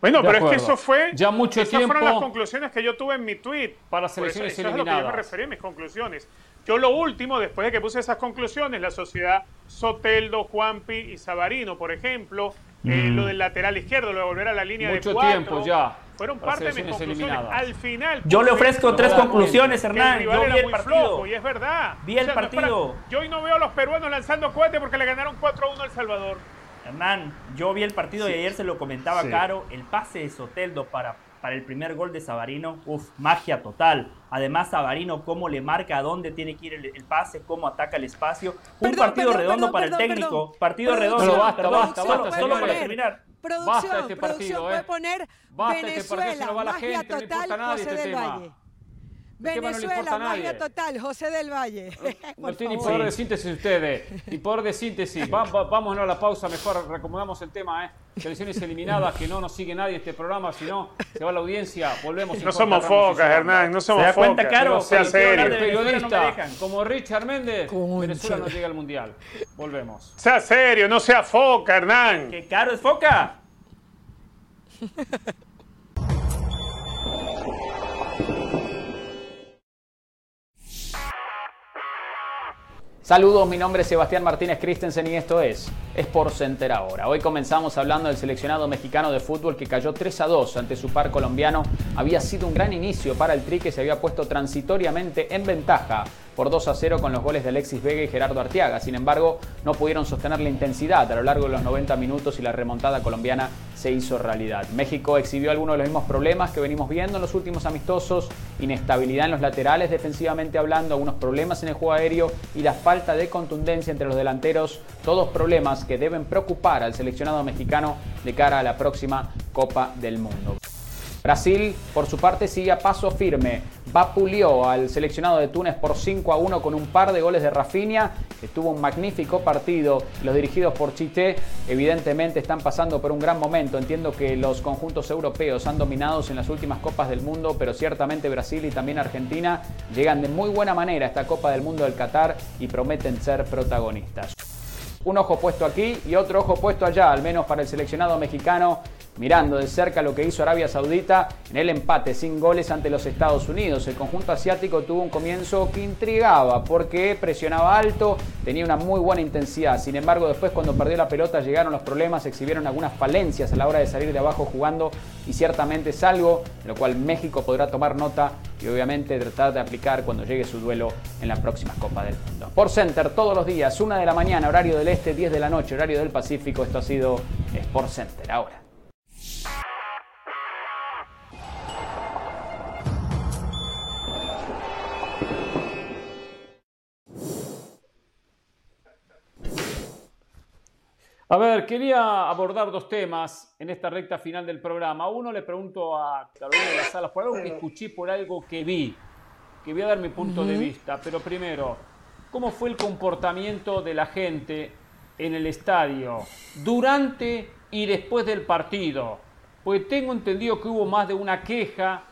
Bueno, pero es que eso fue. Ya mucho esas tiempo. fueron las conclusiones que yo tuve en mi tweet. Para selecciones eso, eso es lo que yo me referí en mis conclusiones. Yo lo último, después de que puse esas conclusiones, la sociedad Soteldo, Juanpi y Sabarino, por ejemplo, eh, lo del lateral izquierdo, lo de volver a la línea Mucho de cuatro, tiempo ya. Fueron parte de mis conclusiones. Al final. Yo le ofrezco tres conclusiones, Hernán. Yo vi el partido. y es verdad. Vi el partido. yo hoy no veo a los peruanos lanzando cohetes porque le ganaron 4-1 a El Salvador. Hernán, yo vi el partido y ayer se lo comentaba Caro. El pase de Soteldo para para el primer gol de Sabarino, uff, magia total. Además, Sabarino, cómo le marca a dónde tiene que ir el, pase, cómo ataca el espacio. Un partido redondo para el técnico. Partido redondo. basta, basta, basta, solo para terminar. Producción, basta este partido, producción eh. puede poner basta Venezuela, este partido, no va la magia gente, total, no José este del tema. Valle. Venezuela, magia total, José del Valle. No tiene ni poder de síntesis ustedes, ni poder de síntesis. vámonos a la pausa, mejor recomendamos el tema, ¿eh? Selecciones eliminadas, que no nos sigue nadie este programa, si no, se va la audiencia, volvemos. No somos focas, Hernán, no somos focas. ¿Se da cuenta, Caro? No sea serio. periodista, como Richard Méndez, Venezuela no llega al Mundial. Volvemos. Sea serio, no sea foca, Hernán. ¿Qué caro es foca? Saludos, mi nombre es Sebastián Martínez Christensen y esto es Sport Center ahora. Hoy comenzamos hablando del seleccionado mexicano de fútbol que cayó 3 a 2 ante su par colombiano. Había sido un gran inicio para el Tri que se había puesto transitoriamente en ventaja por 2 a 0 con los goles de Alexis Vega y Gerardo Arteaga. Sin embargo, no pudieron sostener la intensidad a lo largo de los 90 minutos y la remontada colombiana se hizo realidad. México exhibió algunos de los mismos problemas que venimos viendo en los últimos amistosos, inestabilidad en los laterales defensivamente hablando, algunos problemas en el juego aéreo y la falta de contundencia entre los delanteros, todos problemas que deben preocupar al seleccionado mexicano de cara a la próxima Copa del Mundo. Brasil, por su parte, sigue a paso firme. Vapuleó al seleccionado de Túnez por 5 a 1 con un par de goles de Rafinha, que tuvo un magnífico partido. Los dirigidos por Chité, evidentemente, están pasando por un gran momento. Entiendo que los conjuntos europeos han dominado en las últimas Copas del Mundo, pero ciertamente Brasil y también Argentina llegan de muy buena manera a esta Copa del Mundo del Qatar y prometen ser protagonistas un ojo puesto aquí y otro ojo puesto allá, al menos para el seleccionado mexicano, mirando de cerca lo que hizo Arabia Saudita en el empate sin goles ante los Estados Unidos. El conjunto asiático tuvo un comienzo que intrigaba porque presionaba alto, tenía una muy buena intensidad. Sin embargo, después cuando perdió la pelota llegaron los problemas, exhibieron algunas falencias a la hora de salir de abajo jugando y ciertamente es algo de lo cual México podrá tomar nota y obviamente tratar de aplicar cuando llegue su duelo en la próxima Copa del Mundo. Por Center todos los días, una de la mañana, horario del este, 10 de la noche, horario del Pacífico. Esto ha sido Sport Center. Ahora. A ver, quería abordar dos temas en esta recta final del programa. Uno le pregunto a Carolina de las Salas por algo que escuché, por algo que vi, que voy a dar mi punto de vista. Pero primero, ¿cómo fue el comportamiento de la gente en el estadio durante y después del partido? Pues tengo entendido que hubo más de una queja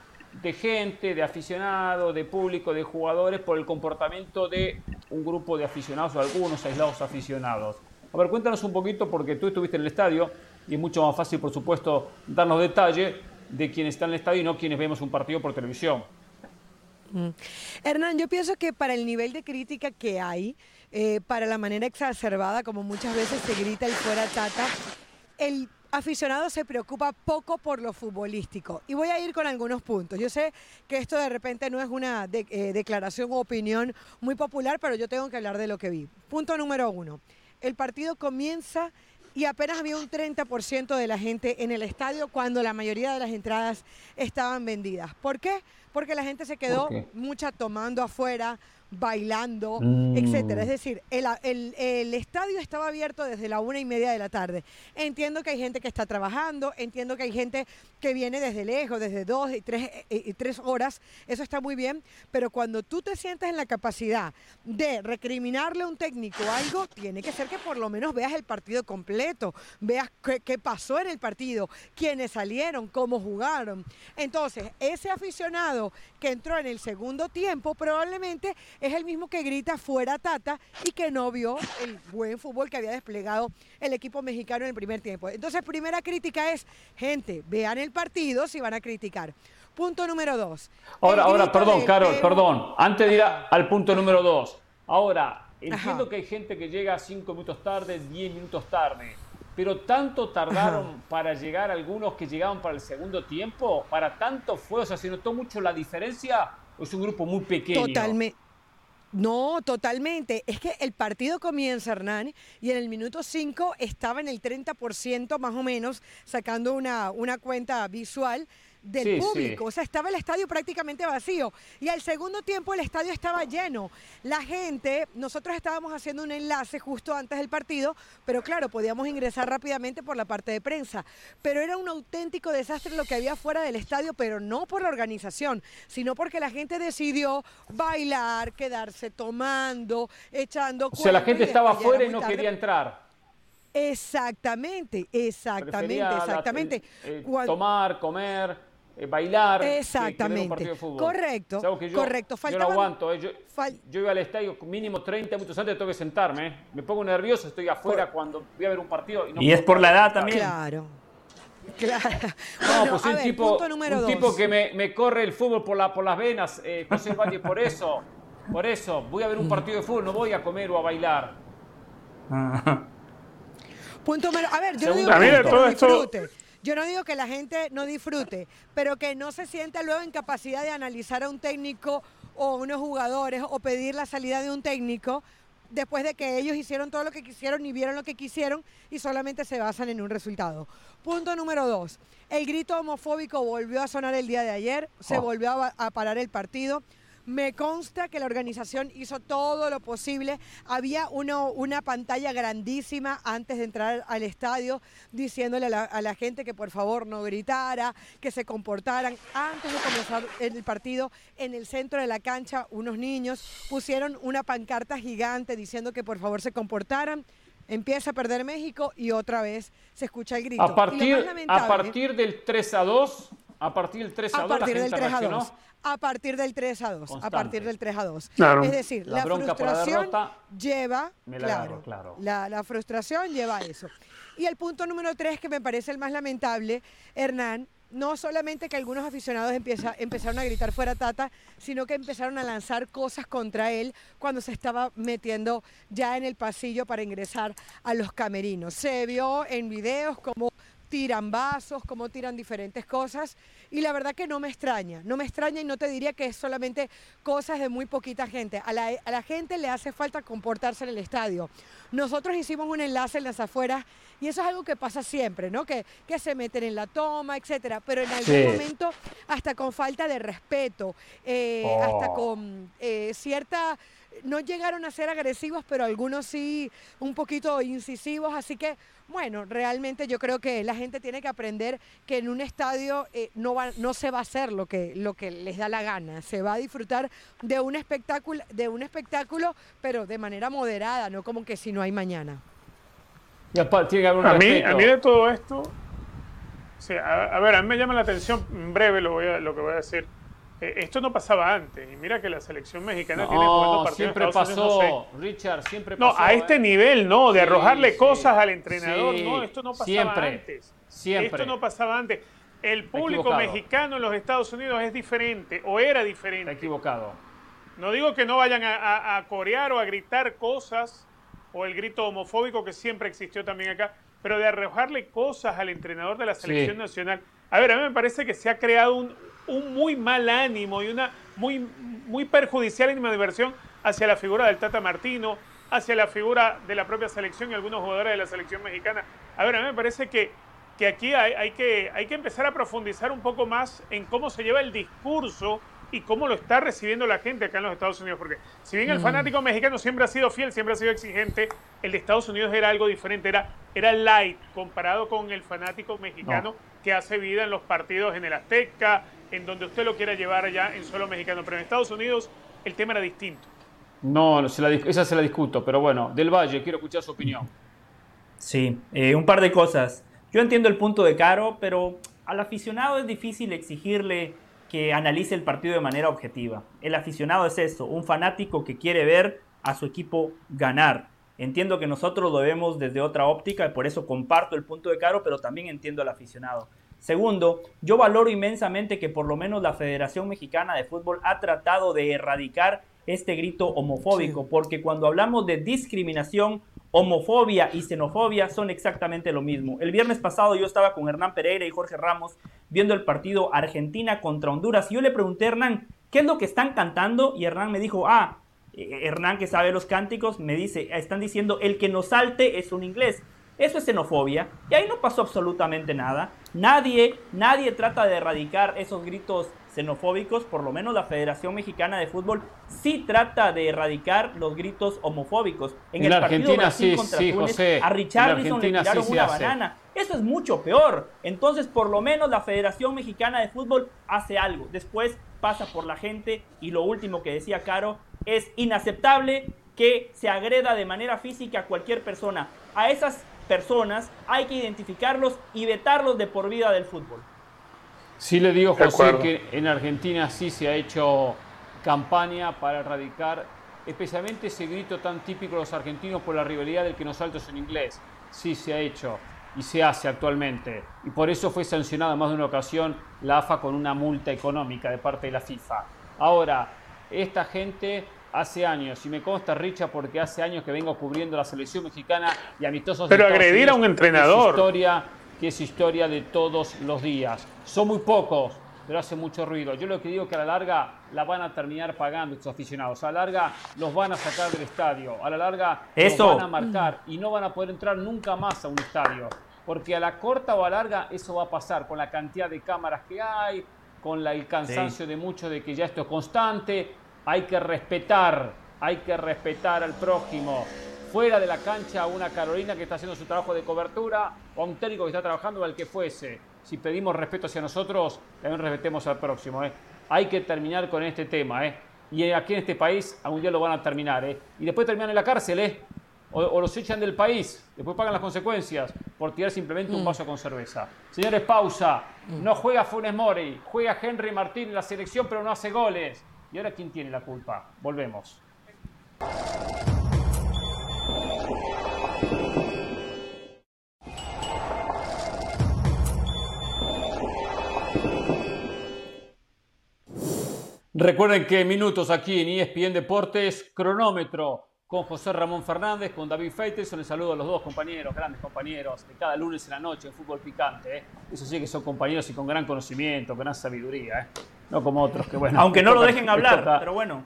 de gente, de aficionados, de público, de jugadores por el comportamiento de un grupo de aficionados o algunos aislados aficionados. A ver, cuéntanos un poquito, porque tú estuviste en el estadio y es mucho más fácil, por supuesto, darnos detalle de quienes están en el estadio y no quienes vemos un partido por televisión. Mm. Hernán, yo pienso que para el nivel de crítica que hay, eh, para la manera exacerbada como muchas veces se grita el fuera tata, el aficionado se preocupa poco por lo futbolístico. Y voy a ir con algunos puntos. Yo sé que esto de repente no es una eh, declaración o opinión muy popular, pero yo tengo que hablar de lo que vi. Punto número uno. El partido comienza y apenas había un 30% de la gente en el estadio cuando la mayoría de las entradas estaban vendidas. ¿Por qué? Porque la gente se quedó mucha tomando afuera, bailando, mm. etcétera. Es decir, el, estadio estaba abierto desde la una y media de la tarde. Entiendo que hay gente que está trabajando, entiendo que hay gente que viene desde lejos, desde dos y tres, eh, y tres horas, eso está muy bien, pero cuando tú te sientes en la capacidad de recriminarle a un técnico algo, tiene que ser que por lo menos veas el partido completo, veas qué, qué pasó en el partido, quiénes salieron, cómo jugaron. Entonces, ese aficionado que entró en el segundo tiempo probablemente es el mismo que grita fuera Tata y que no vio el buen fútbol que había desplegado el equipo mexicano en el primer tiempo. Entonces, primera crítica es, gente, vean el partido si van a criticar. Punto número dos. Ahora, ahora, perdón, Carol, perdón. Antes de ir al punto número dos. Ahora, entiendo que hay gente que llega cinco minutos tarde, diez minutos tarde. Pero tanto tardaron para llegar algunos que llegaban para el segundo tiempo, para tanto fue, o sea, se notó mucho la diferencia, o es un grupo muy pequeño. Totalmente. No, totalmente. Es que el partido comienza, Hernán, y en el minuto 5 estaba en el 30% más o menos, sacando una, una cuenta visual del público. O sea, estaba el estadio prácticamente vacío. Y al segundo tiempo el estadio estaba lleno. La gente, nosotros estábamos haciendo un enlace justo antes del partido, pero claro, podíamos ingresar rápidamente por la parte de prensa. Pero era un auténtico desastre lo que había fuera del estadio, pero no por la organización, sino porque la gente decidió bailar, quedarse tomando, echando... O sea, la gente estaba afuera y no quería entrar. Exactamente, exactamente, exactamente. tomar, comer, eh, bailar, Exactamente. Correcto. correcto. yo no aguanto. Eh. Yo, iba al estadio mínimo 30 minutos antes tengo que sentarme. Eh. Me pongo nervioso, estoy afuera cuando voy a ver un partido. Y, es por la edad también. Claro. Claro. No, pues un, tipo, un tipo que me, me, corre el fútbol por, la, por las venas, José Valle, por eso, por eso, voy a ver un partido de fútbol, no voy a comer o a bailar. Punto A ver, yo no digo que todo disfrute. Yo no digo que la gente no disfrute, pero que no se sienta luego en capacidad de analizar a un técnico o unos jugadores o pedir la salida de un técnico después de que ellos hicieron todo lo que quisieron y vieron lo que quisieron y solamente se basan en un resultado. Punto número dos. El grito homofóbico volvió a sonar el día de ayer, se oh. volvió a parar el partido. Me consta que la organización hizo todo lo posible. Había una pantalla grandísima antes de entrar al estadio diciéndole a la, gente que por favor no gritara, que se comportaran. Antes de comenzar el partido, en el centro de la cancha, unos niños pusieron una pancarta gigante diciendo que por favor se comportaran. Empieza a perder México y otra vez se escucha el grito. A partir, a partir del 3 a 2, a partir del 3 a, 2, partir del 3 a 2 a partir del 3 a 2. A partir del 3 a 2. Es decir, la, frustración lleva, claro, La, la, frustración lleva a eso. Y el punto número 3, que me parece el más lamentable, Hernán, no solamente que algunos aficionados empieza, empezaron a gritar fuera Tata, sino que empezaron a lanzar cosas contra él cuando se estaba metiendo ya en el pasillo para ingresar a los camerinos. Se vio en videos como tiran vasos, cómo tiran diferentes cosas. Y la verdad que no me extraña, no me extraña y no te diría que es solamente cosas de muy poquita gente. A la, gente le hace falta comportarse en el estadio. Nosotros hicimos un enlace en las afueras y eso es algo que pasa siempre, ¿no? Que, que se meten en la toma, etcétera. Pero en algún momento, hasta con falta de respeto, eh, hasta oh. con eh, cierta no llegaron a ser agresivos, pero algunos sí un poquito incisivos, así que bueno, realmente yo creo que la gente tiene que aprender que en un estadio eh, no, va, no se va a hacer lo que, lo que les da la gana, se va a disfrutar de un espectáculo, de un espectáculo, pero de manera moderada, no como que si no hay mañana. a, mí, a mí de todo esto, a, ver, a mí me llama la atención, en breve lo, voy a, lo que voy a decir esto no pasaba antes. Y mira que la selección mexicana tiene jugando partidos siempre pasó, Richard, siempre pasó. No, a este ¿eh? nivel, no, de arrojarle cosas al entrenador, no, esto no pasaba siempre, antes. Siempre. Esto no pasaba antes. El público mexicano en los Estados Unidos es diferente, o era diferente. Está equivocado. No digo que no vayan a, a corear o a gritar cosas, o el grito homofóbico que siempre existió también acá, pero de arrojarle cosas al entrenador de la selección nacional. A ver, a mí me parece que se ha creado un, un muy mal ánimo y una muy, muy perjudicial animadversión hacia la figura del Tata Martino, hacia la figura de la propia selección y algunos jugadores de la selección mexicana. A ver, a mí me parece que, que aquí hay, hay, que, hay que empezar a profundizar un poco más en cómo se lleva el discurso y cómo lo está recibiendo la gente acá en los Estados Unidos. Porque si bien el fanático mexicano siempre ha sido fiel, siempre ha sido exigente, el de Estados Unidos era algo diferente, era, era light comparado con el fanático mexicano que hace vida en los partidos en el Azteca, en donde usted lo quiera llevar allá en solo mexicano. Pero en Estados Unidos el tema era distinto. No, esa se la discuto, pero bueno, Del Valle, quiero escuchar su opinión. Sí, eh, un par de cosas. Yo entiendo el punto de Caro, pero al aficionado es difícil exigirle que analice el partido de manera objetiva. El aficionado es eso, un fanático que quiere ver a su equipo ganar. Entiendo que nosotros lo vemos desde otra óptica y por eso comparto el punto de Caro, pero también entiendo al aficionado. Segundo, yo valoro inmensamente que por lo menos la Federación Mexicana de Fútbol ha tratado de erradicar este grito homofóbico, porque cuando hablamos de discriminación, homofobia y xenofobia son exactamente lo mismo. El viernes pasado yo estaba con Hernán Pereira y Jorge Ramos viendo el partido Argentina contra Honduras y yo le pregunté a Hernán, ¿qué es lo que están cantando? Y Hernán me dijo, ah, eh, Hernán que sabe los cánticos, me dice, están diciendo, el que nos salte es un inglés. Eso es xenofobia y ahí no pasó absolutamente nada. Nadie, nadie trata de erradicar esos gritos xenofóbicos, por lo menos la Federación Mexicana de Fútbol sí trata de erradicar los gritos homofóbicos. En, el Argentina sí, sí, José. a Richarlison le tiraron una banana. Eso es mucho peor. Entonces, por lo menos la Federación Mexicana de Fútbol hace algo. Después pasa por la gente y lo último que decía Caro es inaceptable que se agreda de manera física a cualquier persona. A esas personas hay que identificarlos y vetarlos de por vida del fútbol. Sí le digo, José, que en Argentina sí se ha hecho campaña para erradicar especialmente ese grito tan típico de los argentinos por la rivalidad del que nos saltos en inglés. Sí se ha hecho y se hace actualmente. Y por eso fue sancionada más de una ocasión la AFA con una multa económica de parte de la FIFA. Ahora, esta gente hace años, y me consta Richa porque hace años que vengo cubriendo la selección mexicana y amistosos. Pero agredir a un entrenador. historia que es historia de todos los días. Son muy pocos, pero hace mucho ruido. Yo lo que digo es que a la larga la van a terminar pagando estos aficionados. A la larga los van a sacar del estadio. A la larga los van a marcar y no van a poder entrar nunca más a un estadio. Porque a la corta o a larga eso va a pasar con la cantidad de cámaras que hay, con el cansancio de muchos de que ya esto es constante. Hay que respetar, hay que respetar al prójimo fuera de la cancha una Carolina que está haciendo su trabajo de cobertura o a un técnico que está trabajando o al que fuese. Si pedimos respeto hacia nosotros, también respetemos al próximo. ¿eh? Hay que terminar con este tema. ¿eh? Y aquí en este país algún día lo van a terminar. ¿eh? Y después terminan en la cárcel. ¿eh? O, los echan del país. Después pagan las consecuencias por tirar simplemente un mm. vaso con cerveza. Señores, pausa. Mm. No juega Funes Mori. Juega Henry Martín en la selección, pero no hace goles. ¿Y ahora quién tiene la culpa? Volvemos. Recuerden que minutos aquí en ESPN Deportes, cronómetro con José Ramón Fernández, con David Feitelson. Les saludo a los dos compañeros, grandes compañeros de cada lunes en la noche en fútbol picante. ¿eh? Eso sí que son compañeros y con gran conocimiento, con gran sabiduría. ¿eh? No como otros que, bueno. Aunque no lo dejen hablar, pero bueno.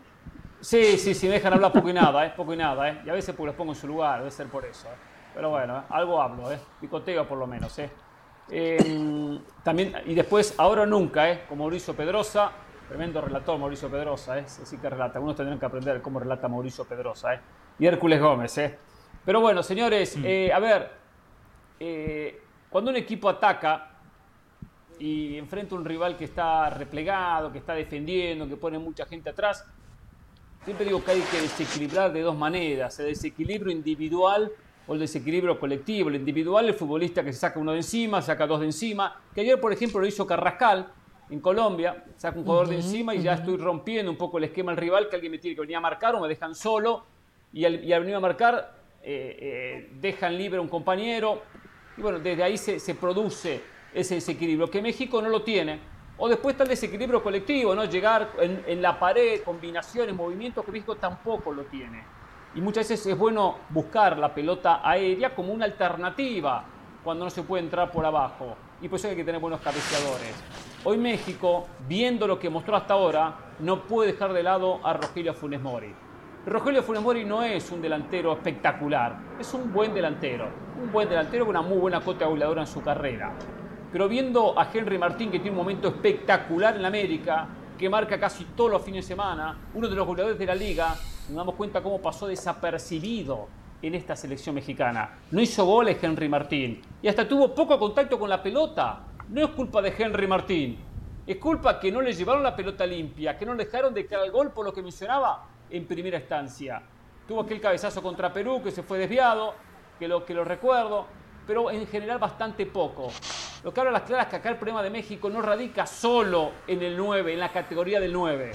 Sí, sí, sí, me dejan hablar poco y nada, ¿eh? poco y nada. ¿eh? Y a veces pues los pongo en su lugar, debe ser por eso. ¿eh? Pero bueno, ¿eh? algo hablo, ¿eh? picoteo por lo menos. ¿eh? Em, también, y después, ahora o nunca, ¿eh? como Mauricio Pedrosa, Tremendo relator Mauricio Pedrosa, ¿eh? Así que relata. Algunos tendrán que aprender cómo relata Mauricio Pedrosa, ¿eh? Y Hércules Gómez, ¿eh? Pero bueno, señores, mm. eh, a ver, cuando un equipo ataca y enfrenta a un rival que está replegado, que está defendiendo, que pone mucha gente atrás, siempre digo que hay que desequilibrar de dos maneras, el desequilibrio individual o el desequilibrio colectivo. El individual, el futbolista que se saca uno de encima, saca dos de encima, que ayer, por ejemplo, lo hizo Carrascal, en Colombia, saco un jugador de encima y ya estoy rompiendo un poco el esquema del rival, que alguien me tiene que venir a marcar o me dejan solo. Y al, venir a marcar eh, eh, dejan libre a un compañero. Y bueno, desde ahí se, produce ese desequilibrio que México no lo tiene. O después está el desequilibrio colectivo, ¿no? Llegar en, la pared, combinaciones, movimientos que México tampoco lo tiene. Y muchas veces es bueno buscar la pelota aérea como una alternativa cuando no se puede entrar por abajo. Y por eso hay que tener buenos cabeceadores. Hoy México, viendo lo que mostró hasta ahora, no puede dejar de lado a Rogelio Funes Mori. Rogelio Funes Mori no es un delantero espectacular, es un buen delantero. Un buen delantero con una muy buena cota goleadora en su carrera. Pero viendo a Henry Martín, que tiene un momento espectacular en América, que marca casi todos los fines de semana, uno de los goleadores de la liga, nos damos cuenta cómo pasó desapercibido en esta selección mexicana. No hizo goles Henry Martín y hasta tuvo poco contacto con la pelota. No es culpa de Henry Martín, es culpa que no le llevaron la pelota limpia, que no le dejaron de caer el gol por lo que mencionaba en primera instancia. Tuvo aquel cabezazo contra Perú que se fue desviado, que lo, que lo recuerdo, pero en general bastante poco. Lo que habla las claras es que acá el problema de México no radica solo en el 9, en la categoría del 9.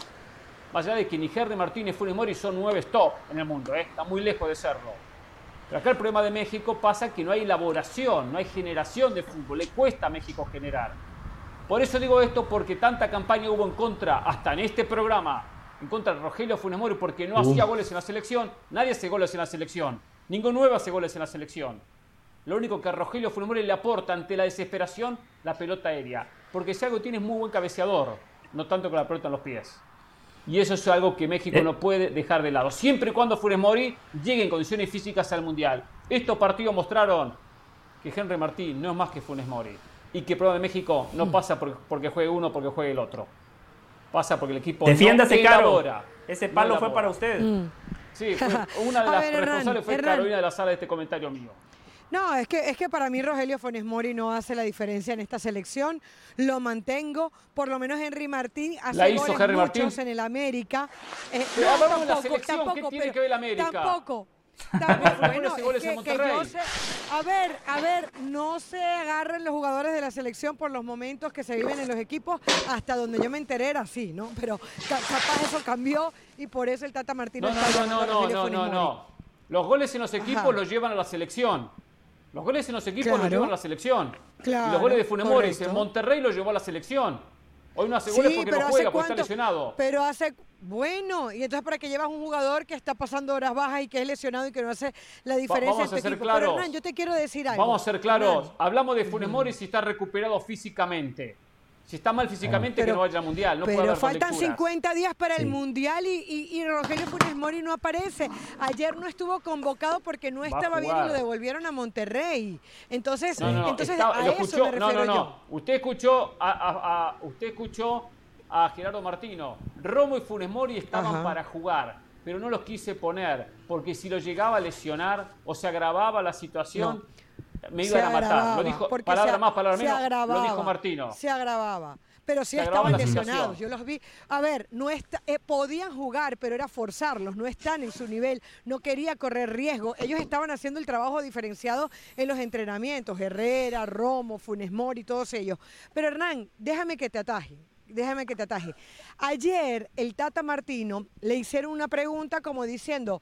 Más allá de que ni Henry Martínez, Funes Mori son 9 stop en el mundo, ¿eh? está muy lejos de serlo. Pero acá el problema de México pasa que no hay elaboración, no hay generación de fútbol, le cuesta a México generar. Por eso digo esto, porque tanta campaña hubo en contra, hasta en este programa, en contra de Rogelio Funes Mori, porque no hacía goles en la selección. Nadie hace goles en la selección. Ningún nuevo hace goles en la selección. Lo único que a Rogelio Funes Mori le aporta ante la desesperación, la pelota aérea. Porque si algo tiene es muy buen cabeceador, no tanto con la pelota en los pies. Y eso es algo que México no puede dejar de lado. Siempre y cuando Funes Mori llegue en condiciones físicas al Mundial. Estos partidos mostraron que Henry Martín no es más que Funes Mori. Y que problema de México no pasa porque juegue uno porque juegue el otro. Pasa porque el equipo Defiéndase, no Caro. Ese palo fue para usted. Mm. Sí, una de las responsables fue Carolina de la sala de este comentario mío. No, es que, es que para mí Rogelio Funes Mori no hace la diferencia en esta selección. Lo mantengo. Por lo menos Henry Martín hace la hizo Henry Martín. en el América. Eh, pero no, tampoco, la selección, ¿qué tiene que ver el América? Tampoco. Tampoco, bueno, que, que yo sé, a ver, a ver, no se agarren los jugadores de la selección por los momentos que se viven en los equipos, hasta donde yo me enteré era así, ¿no? Pero capaz eso cambió y por eso el Tata Martínez no, no, no, no, no, no, no, Los goles en los equipos los llevan a la selección. Los goles en los equipos los llevan a la selección. y los goles de Funes Mori en Monterrey los llevó a la selección. Hoy no hace goles porque no juega, porque está lesionado. Pero hace. Bueno, y entonces para que llevas un jugador que está pasando horas bajas y que es lesionado y que no hace la diferencia. vamos a ser claros. yo te quiero decir algo. Vamos a ser claros. Hablamos de Funes Mori si está recuperado físicamente. Si está mal físicamente, que no vaya al Mundial. No pero faltan 50 días para el Mundial y, Rogelio Funes Mori no aparece. Ayer no estuvo convocado porque no estaba bien y lo devolvieron a Monterrey. Entonces, entonces a eso me refiero no, no, no. Usted escuchó a, usted escuchó a Gerardo Martino. Romo y Funes Mori estaban para jugar, pero no los quise poner porque si lo llegaba a lesionar o se agravaba la situación me iban a matar. Lo dijo, palabra más, palabra menos, lo dijo Martino. Se agravaba. Pero sí estaban lesionados, yo los vi. A ver, no está, eh, podían jugar, pero era forzarlos, no están en su nivel, no quería correr riesgo. Ellos estaban haciendo el trabajo diferenciado en los entrenamientos, Herrera, Romo, Funes Mori, todos ellos. Pero Hernán, déjame que te ataje, déjame que te ataje. Ayer el Tata Martino le hicieron una pregunta como diciendo,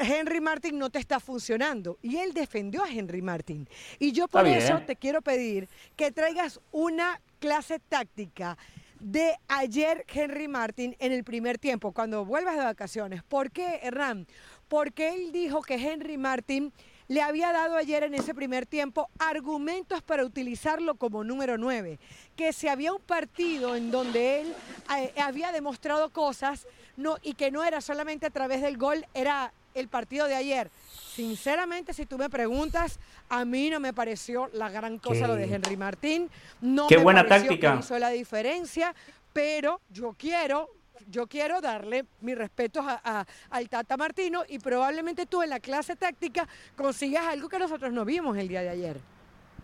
Henry Martin no te está funcionando. Y él defendió a Henry Martin. Y yo por eso te quiero pedir que traigas una clase táctica de ayer Henry Martin en el primer tiempo, cuando vuelvas de vacaciones. ¿Por qué, Hernán? Porque él dijo que Henry Martin le había dado ayer en ese primer tiempo argumentos para utilizarlo como número 9, que si había un partido en donde él eh, había demostrado cosas no, y que no era solamente a través del gol, era el partido de ayer. Sinceramente, si tú me preguntas, a mí no me pareció la gran cosa lo de Henry Martín. No Qué me buena pareció táctica. que hizo la diferencia, pero yo quiero yo quiero darle mis respetos a, al Tata Martino y probablemente tú en la clase táctica consigas algo que nosotros no vimos el día de ayer.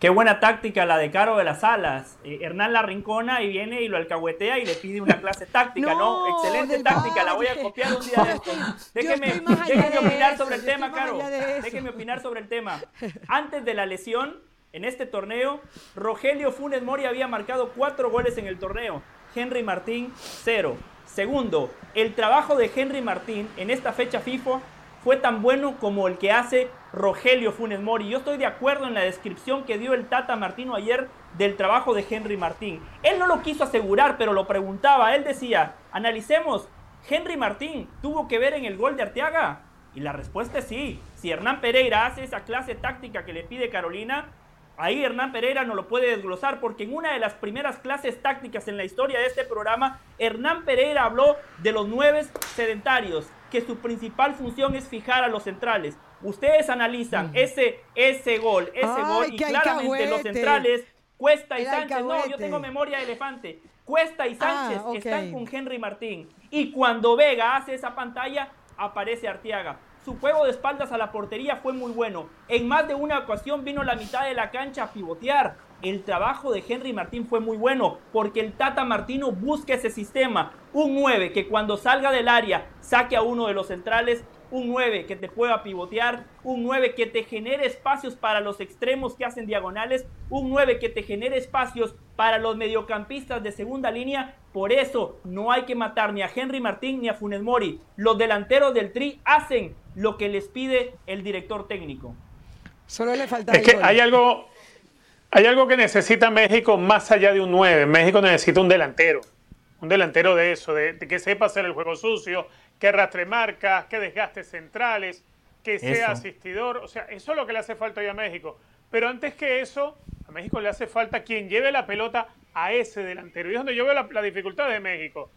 Qué buena táctica la de Caro de las Alas. Eh, Hernán la rincona y viene y lo alcahuetea y le pide una clase táctica, ¿no? Excelente táctica, la voy a copiar un día de esto. Déjeme, déjeme opinar sobre el tema, Caro. Déjeme opinar sobre el tema. Antes de la lesión, en este torneo, Rogelio Funes Mori había marcado cuatro goles en el torneo. Henry Martín, cero. Segundo, el trabajo de Henry Martín en esta fecha FIFA fue tan bueno como el que hace Rogelio Funes Mori. Yo estoy de acuerdo en la descripción que dio el Tata Martino ayer del trabajo de Henry Martín. Él no lo quiso asegurar, pero lo preguntaba. Él decía, analicemos, ¿Henry Martín tuvo que ver en el gol de Arteaga? Y la respuesta es sí. Si Hernán Pereira hace esa clase táctica que le pide Carolina, Ahí Hernán Pereira no lo puede desglosar porque en una de las primeras clases tácticas en la historia de este programa, Hernán Pereira habló de los nueve sedentarios, que su principal función es fijar a los centrales. Ustedes analizan ese, ese gol, ese gol, y claramente los centrales, Cuesta y Sánchez, no, yo tengo memoria de elefante. Cuesta y ah, Sánchez están con Henry Martín. Y cuando Vega hace esa pantalla, aparece Arteaga. Su juego de espaldas a la portería fue muy bueno. En más de una ocasión vino la mitad de la cancha a pivotear. El trabajo de Henry Martín fue muy bueno porque el Tata Martino busca ese sistema. Un 9 que cuando salga del área saque a uno de los centrales un 9 que te pueda pivotear, un 9 que te genere espacios para los extremos que hacen diagonales, un 9 que te genere espacios para los mediocampistas de segunda línea. Por eso no hay que matar ni a Henry Martín ni a Funes Mori. Los delanteros del Tri hacen lo que les pide el director técnico. Solo le falta. Es que hay algo, hay algo que necesita México más allá de un 9. México necesita un delantero. Un delantero de eso, de que sepa hacer el juego sucio, que rastre marcas, que desgaste centrales, que sea asistidor. O sea, eso es lo que le hace falta hoy a México. Pero antes que eso, a México le hace falta quien lleve la pelota a ese delantero. Y es donde yo veo la, dificultad de México.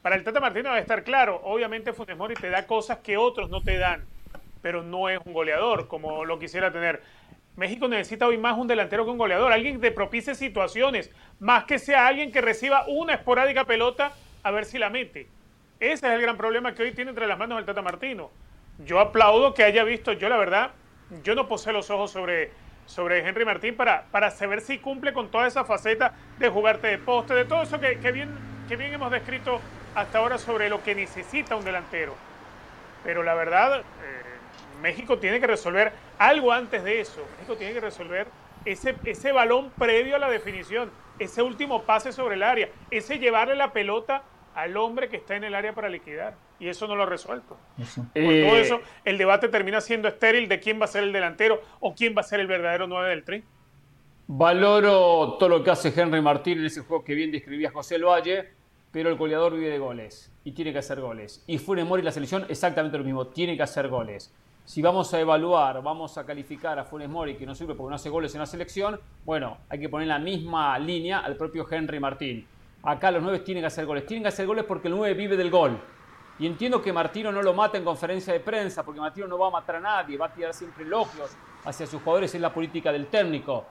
Para el Tata Martino debe estar claro. Obviamente Funes Mori te da cosas que otros no te dan. Pero no es un goleador como lo quisiera tener. México necesita hoy más un delantero que un goleador. Alguien que te propicie situaciones. Más que sea alguien que reciba una esporádica pelota a ver si la mete. Ese es el gran problema que hoy tiene entre las manos el Tata Martino. Yo aplaudo que haya visto, yo la verdad, yo no posee los ojos sobre, sobre Henry Martín para, para saber si cumple con toda esa faceta de jugarte de poste, de todo eso que, bien, que bien hemos descrito hasta ahora sobre lo que necesita un delantero. Pero la verdad, eh, México tiene que resolver algo antes de eso. México tiene que resolver ese, ese balón previo a la definición, ese último pase sobre el área, ese llevarle la pelota al hombre que está en el área para liquidar. Y eso no lo ha resuelto. Por todo eh, eso, el debate termina siendo estéril de quién va a ser el delantero o quién va a ser el verdadero 9 del tri. Valoro todo lo que hace Henry Martín en ese juego que bien describía José El Valle, pero el goleador vive de goles y tiene que hacer goles. Y Funes Mori la selección exactamente lo mismo, tiene que hacer goles. Si vamos a evaluar, vamos a calificar a Funes Mori que no sirve porque no hace goles en la selección, bueno, hay que poner la misma línea al propio Henry Martín acá los nueve tienen que hacer goles. Tienen que hacer goles porque el nueve vive del gol. Y entiendo que Martino no lo mata en conferencia de prensa, porque Martino no va a matar a nadie, va a tirar siempre elogios hacia sus jugadores, es la política del técnico.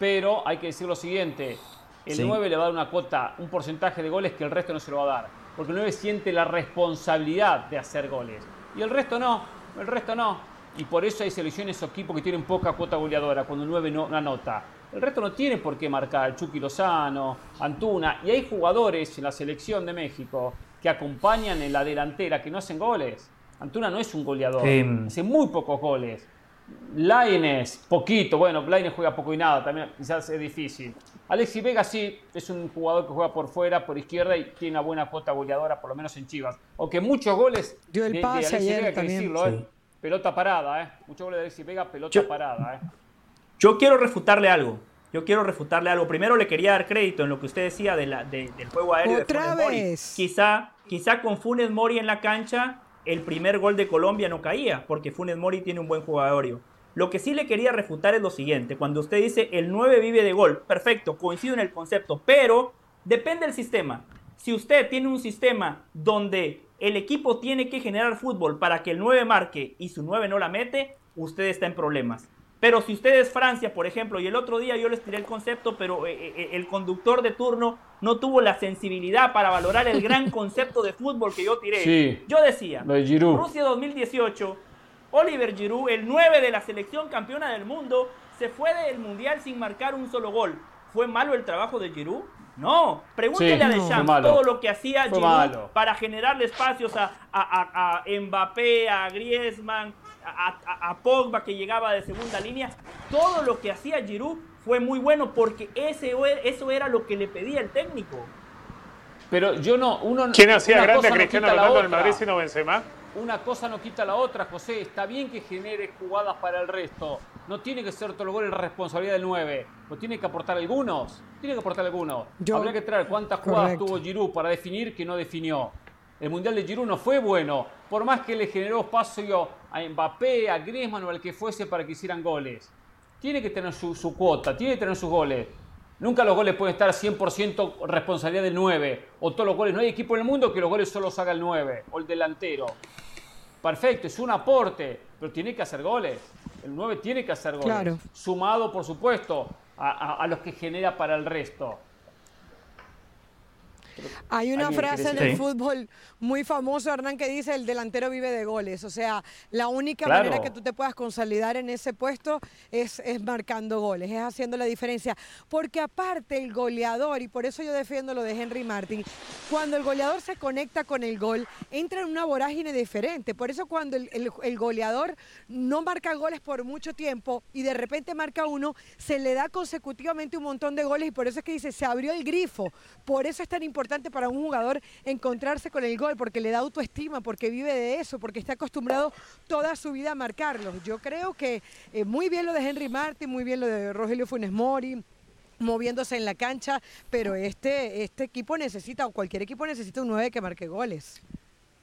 Pero hay que decir lo siguiente, el 9 le va a dar una cuota, un porcentaje de goles que el resto no se lo va a dar, porque el 9 siente la responsabilidad de hacer goles. Y el resto no, el resto no. Y por eso hay selecciones o equipos que tienen poca cuota goleadora, cuando el 9 no anota. El resto no tiene por qué marcar. Chucky Lozano, Antuna. Y hay jugadores en la selección de México que acompañan en la delantera que no hacen goles. Antuna no es un goleador. Hace muy pocos goles. Laines, poquito. Bueno, Laines juega poco y nada. También quizás es difícil. Alexis Vega sí es un jugador que juega por fuera, por izquierda y tiene una buena cuota goleadora, por lo menos en Chivas. Aunque muchos goles Dio el pase ayer también. ¿eh? Pelota parada, ¿eh? Muchos goles de Alexis Vega, pelota parada, ¿eh? Yo quiero refutarle algo. Yo quiero refutarle algo. Primero le quería dar crédito en lo que usted decía de la, del juego aéreo de Funes Mori. Quizá, quizá con Funes Mori en la cancha el primer gol de Colombia no caía, porque Funes Mori tiene un buen juego aéreo. Lo que sí le quería refutar es lo siguiente. Cuando usted dice el 9 vive de gol, perfecto, coincido en el concepto, pero depende del sistema. Si usted tiene un sistema donde el equipo tiene que generar fútbol para que el 9 marque y su 9 no la mete, usted está en problemas. Pero si usted es Francia, por ejemplo, y el otro día yo les tiré el concepto, pero eh, eh, eh, el conductor de turno no tuvo la sensibilidad para valorar el gran concepto de fútbol que yo tiré. yo decía, Rusia 2018, Oliver Giroud, el 9 de la selección campeona del mundo, se fue del Mundial sin marcar un solo gol. ¿Fue malo el trabajo de Giroud? No, pregúntele a Deschamps todo lo que hacía Giroud para generarle espacios a, a, a Mbappé, a Griezmann, a, Pogba que llegaba de segunda línea, todo lo que hacía Giroud fue muy bueno porque ese, eso era lo que le pedía el técnico. Pero yo no, uno ¿Quién hacía grande a Cristiano Ronaldo en el Madrid si no Benzema? Una cosa no quita la otra, José. Está bien que genere jugadas para el resto. No tiene que ser todo el gol responsabilidad del 9. No tiene que aportar algunos. Tiene que aportar algunos. Habría que traer cuántas jugadas tuvo Giroud para definir que no definió. El Mundial de Giroud no fue bueno, por más que le generó espacio a Mbappé, a Griezmann o al que fuese para que hicieran goles. tiene que tener su, cuota, tiene que tener sus goles. Nunca los goles pueden estar 100% responsabilidad del 9 o todos los goles. No hay equipo en el mundo que los goles solo haga el 9 o el delantero. Perfecto, es un aporte, pero tiene que hacer goles. El 9 tiene que hacer goles. Sumado, por supuesto, a los que genera para el resto. Hay una frase en el fútbol muy famosa, Hernán, que dice el delantero vive de goles. O sea, la única manera que tú te puedas consolidar en ese puesto es, es marcando goles, es haciendo la diferencia. Porque aparte el goleador, y por eso yo defiendo lo de Henry Martin, cuando el goleador se conecta con el gol, entra en una vorágine diferente. Por eso cuando el, el goleador no marca goles por mucho tiempo y de repente marca uno, se le da consecutivamente un montón de goles y por eso es que dice, se abrió el grifo. Por eso es tan importante para un jugador encontrarse con el gol porque le da autoestima, porque vive de eso, porque está acostumbrado toda su vida a marcarlo. Yo creo que eh, muy bien lo de Henry Martin, muy bien lo de Rogelio Funes Mori moviéndose en la cancha, pero este, este equipo necesita, o cualquier equipo necesita un 9 que marque goles.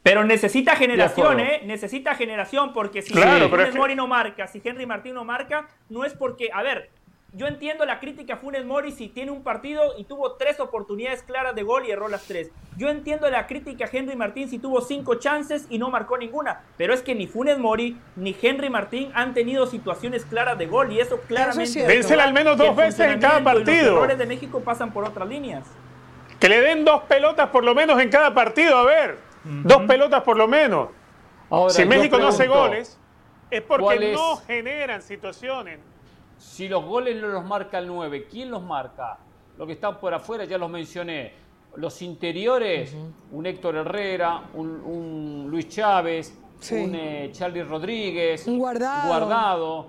Pero necesita generación, ¿eh? Necesita generación, porque si Funes Mori no marca, si Henry Martín no marca, no es porque, a ver, yo entiendo la crítica a Funes Mori si tiene un partido y tuvo tres oportunidades claras de gol y erró las tres. Yo entiendo la crítica a Henry Martín si tuvo cinco chances y no marcó ninguna. Pero es que ni Funes Mori ni Henry Martín han tenido situaciones claras de gol y eso claramente. Vénsela al menos dos veces en cada partido. Los errores de México pasan por otras líneas. Que le den dos pelotas por lo menos en cada partido, a ver. Dos pelotas por lo menos. si México no hace goles, es porque no generan situaciones. Si los goles no los marca el 9, ¿quién los marca? Los que están por afuera ya los mencioné. Los interiores, un Héctor Herrera, un, Luis Chávez, un eh, Charlie Rodríguez, un guardado. guardado.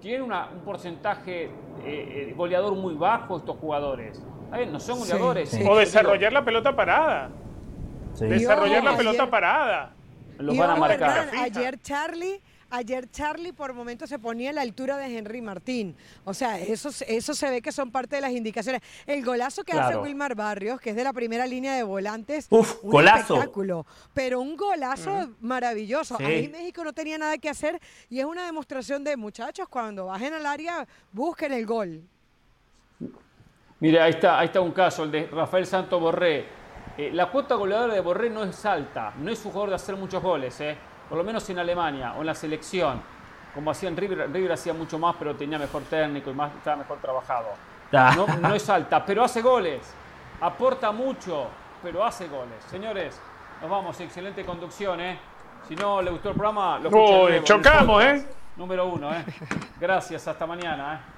Tienen un porcentaje eh, eh, goleador muy bajo estos jugadores. No son goleadores. O desarrollar la pelota parada. Desarrollar la pelota parada. Los van a marcar. ayer Charlie Ayer Charlie por momentos se ponía a la altura de Henry Martín. O sea, eso, eso se ve que son parte de las indicaciones. El golazo que hace Wilmar Barrios, que es de la primera línea de volantes. Uf, un golazo. espectáculo. Pero un golazo maravilloso. Ahí México no tenía nada que hacer y es una demostración de muchachos cuando bajen al área, busquen el gol. Mire, ahí está, ahí está un caso, el de Rafael Santo Borré. Eh, la cuota goleadora de Borré no es alta, no es su jugador de hacer muchos goles, ¿eh? Por lo menos en Alemania o en la selección, como hacían River, River hacía mucho más, pero tenía mejor técnico y más, estaba mejor trabajado. Ah. No, es alta, pero hace goles, aporta mucho, pero hace goles. Señores, nos vamos, excelente conducción, ¿eh? Si no le gustó el programa, lo escuchan Chocamos, ¿eh? Número uno, ¿eh? Gracias, hasta mañana, ¿eh?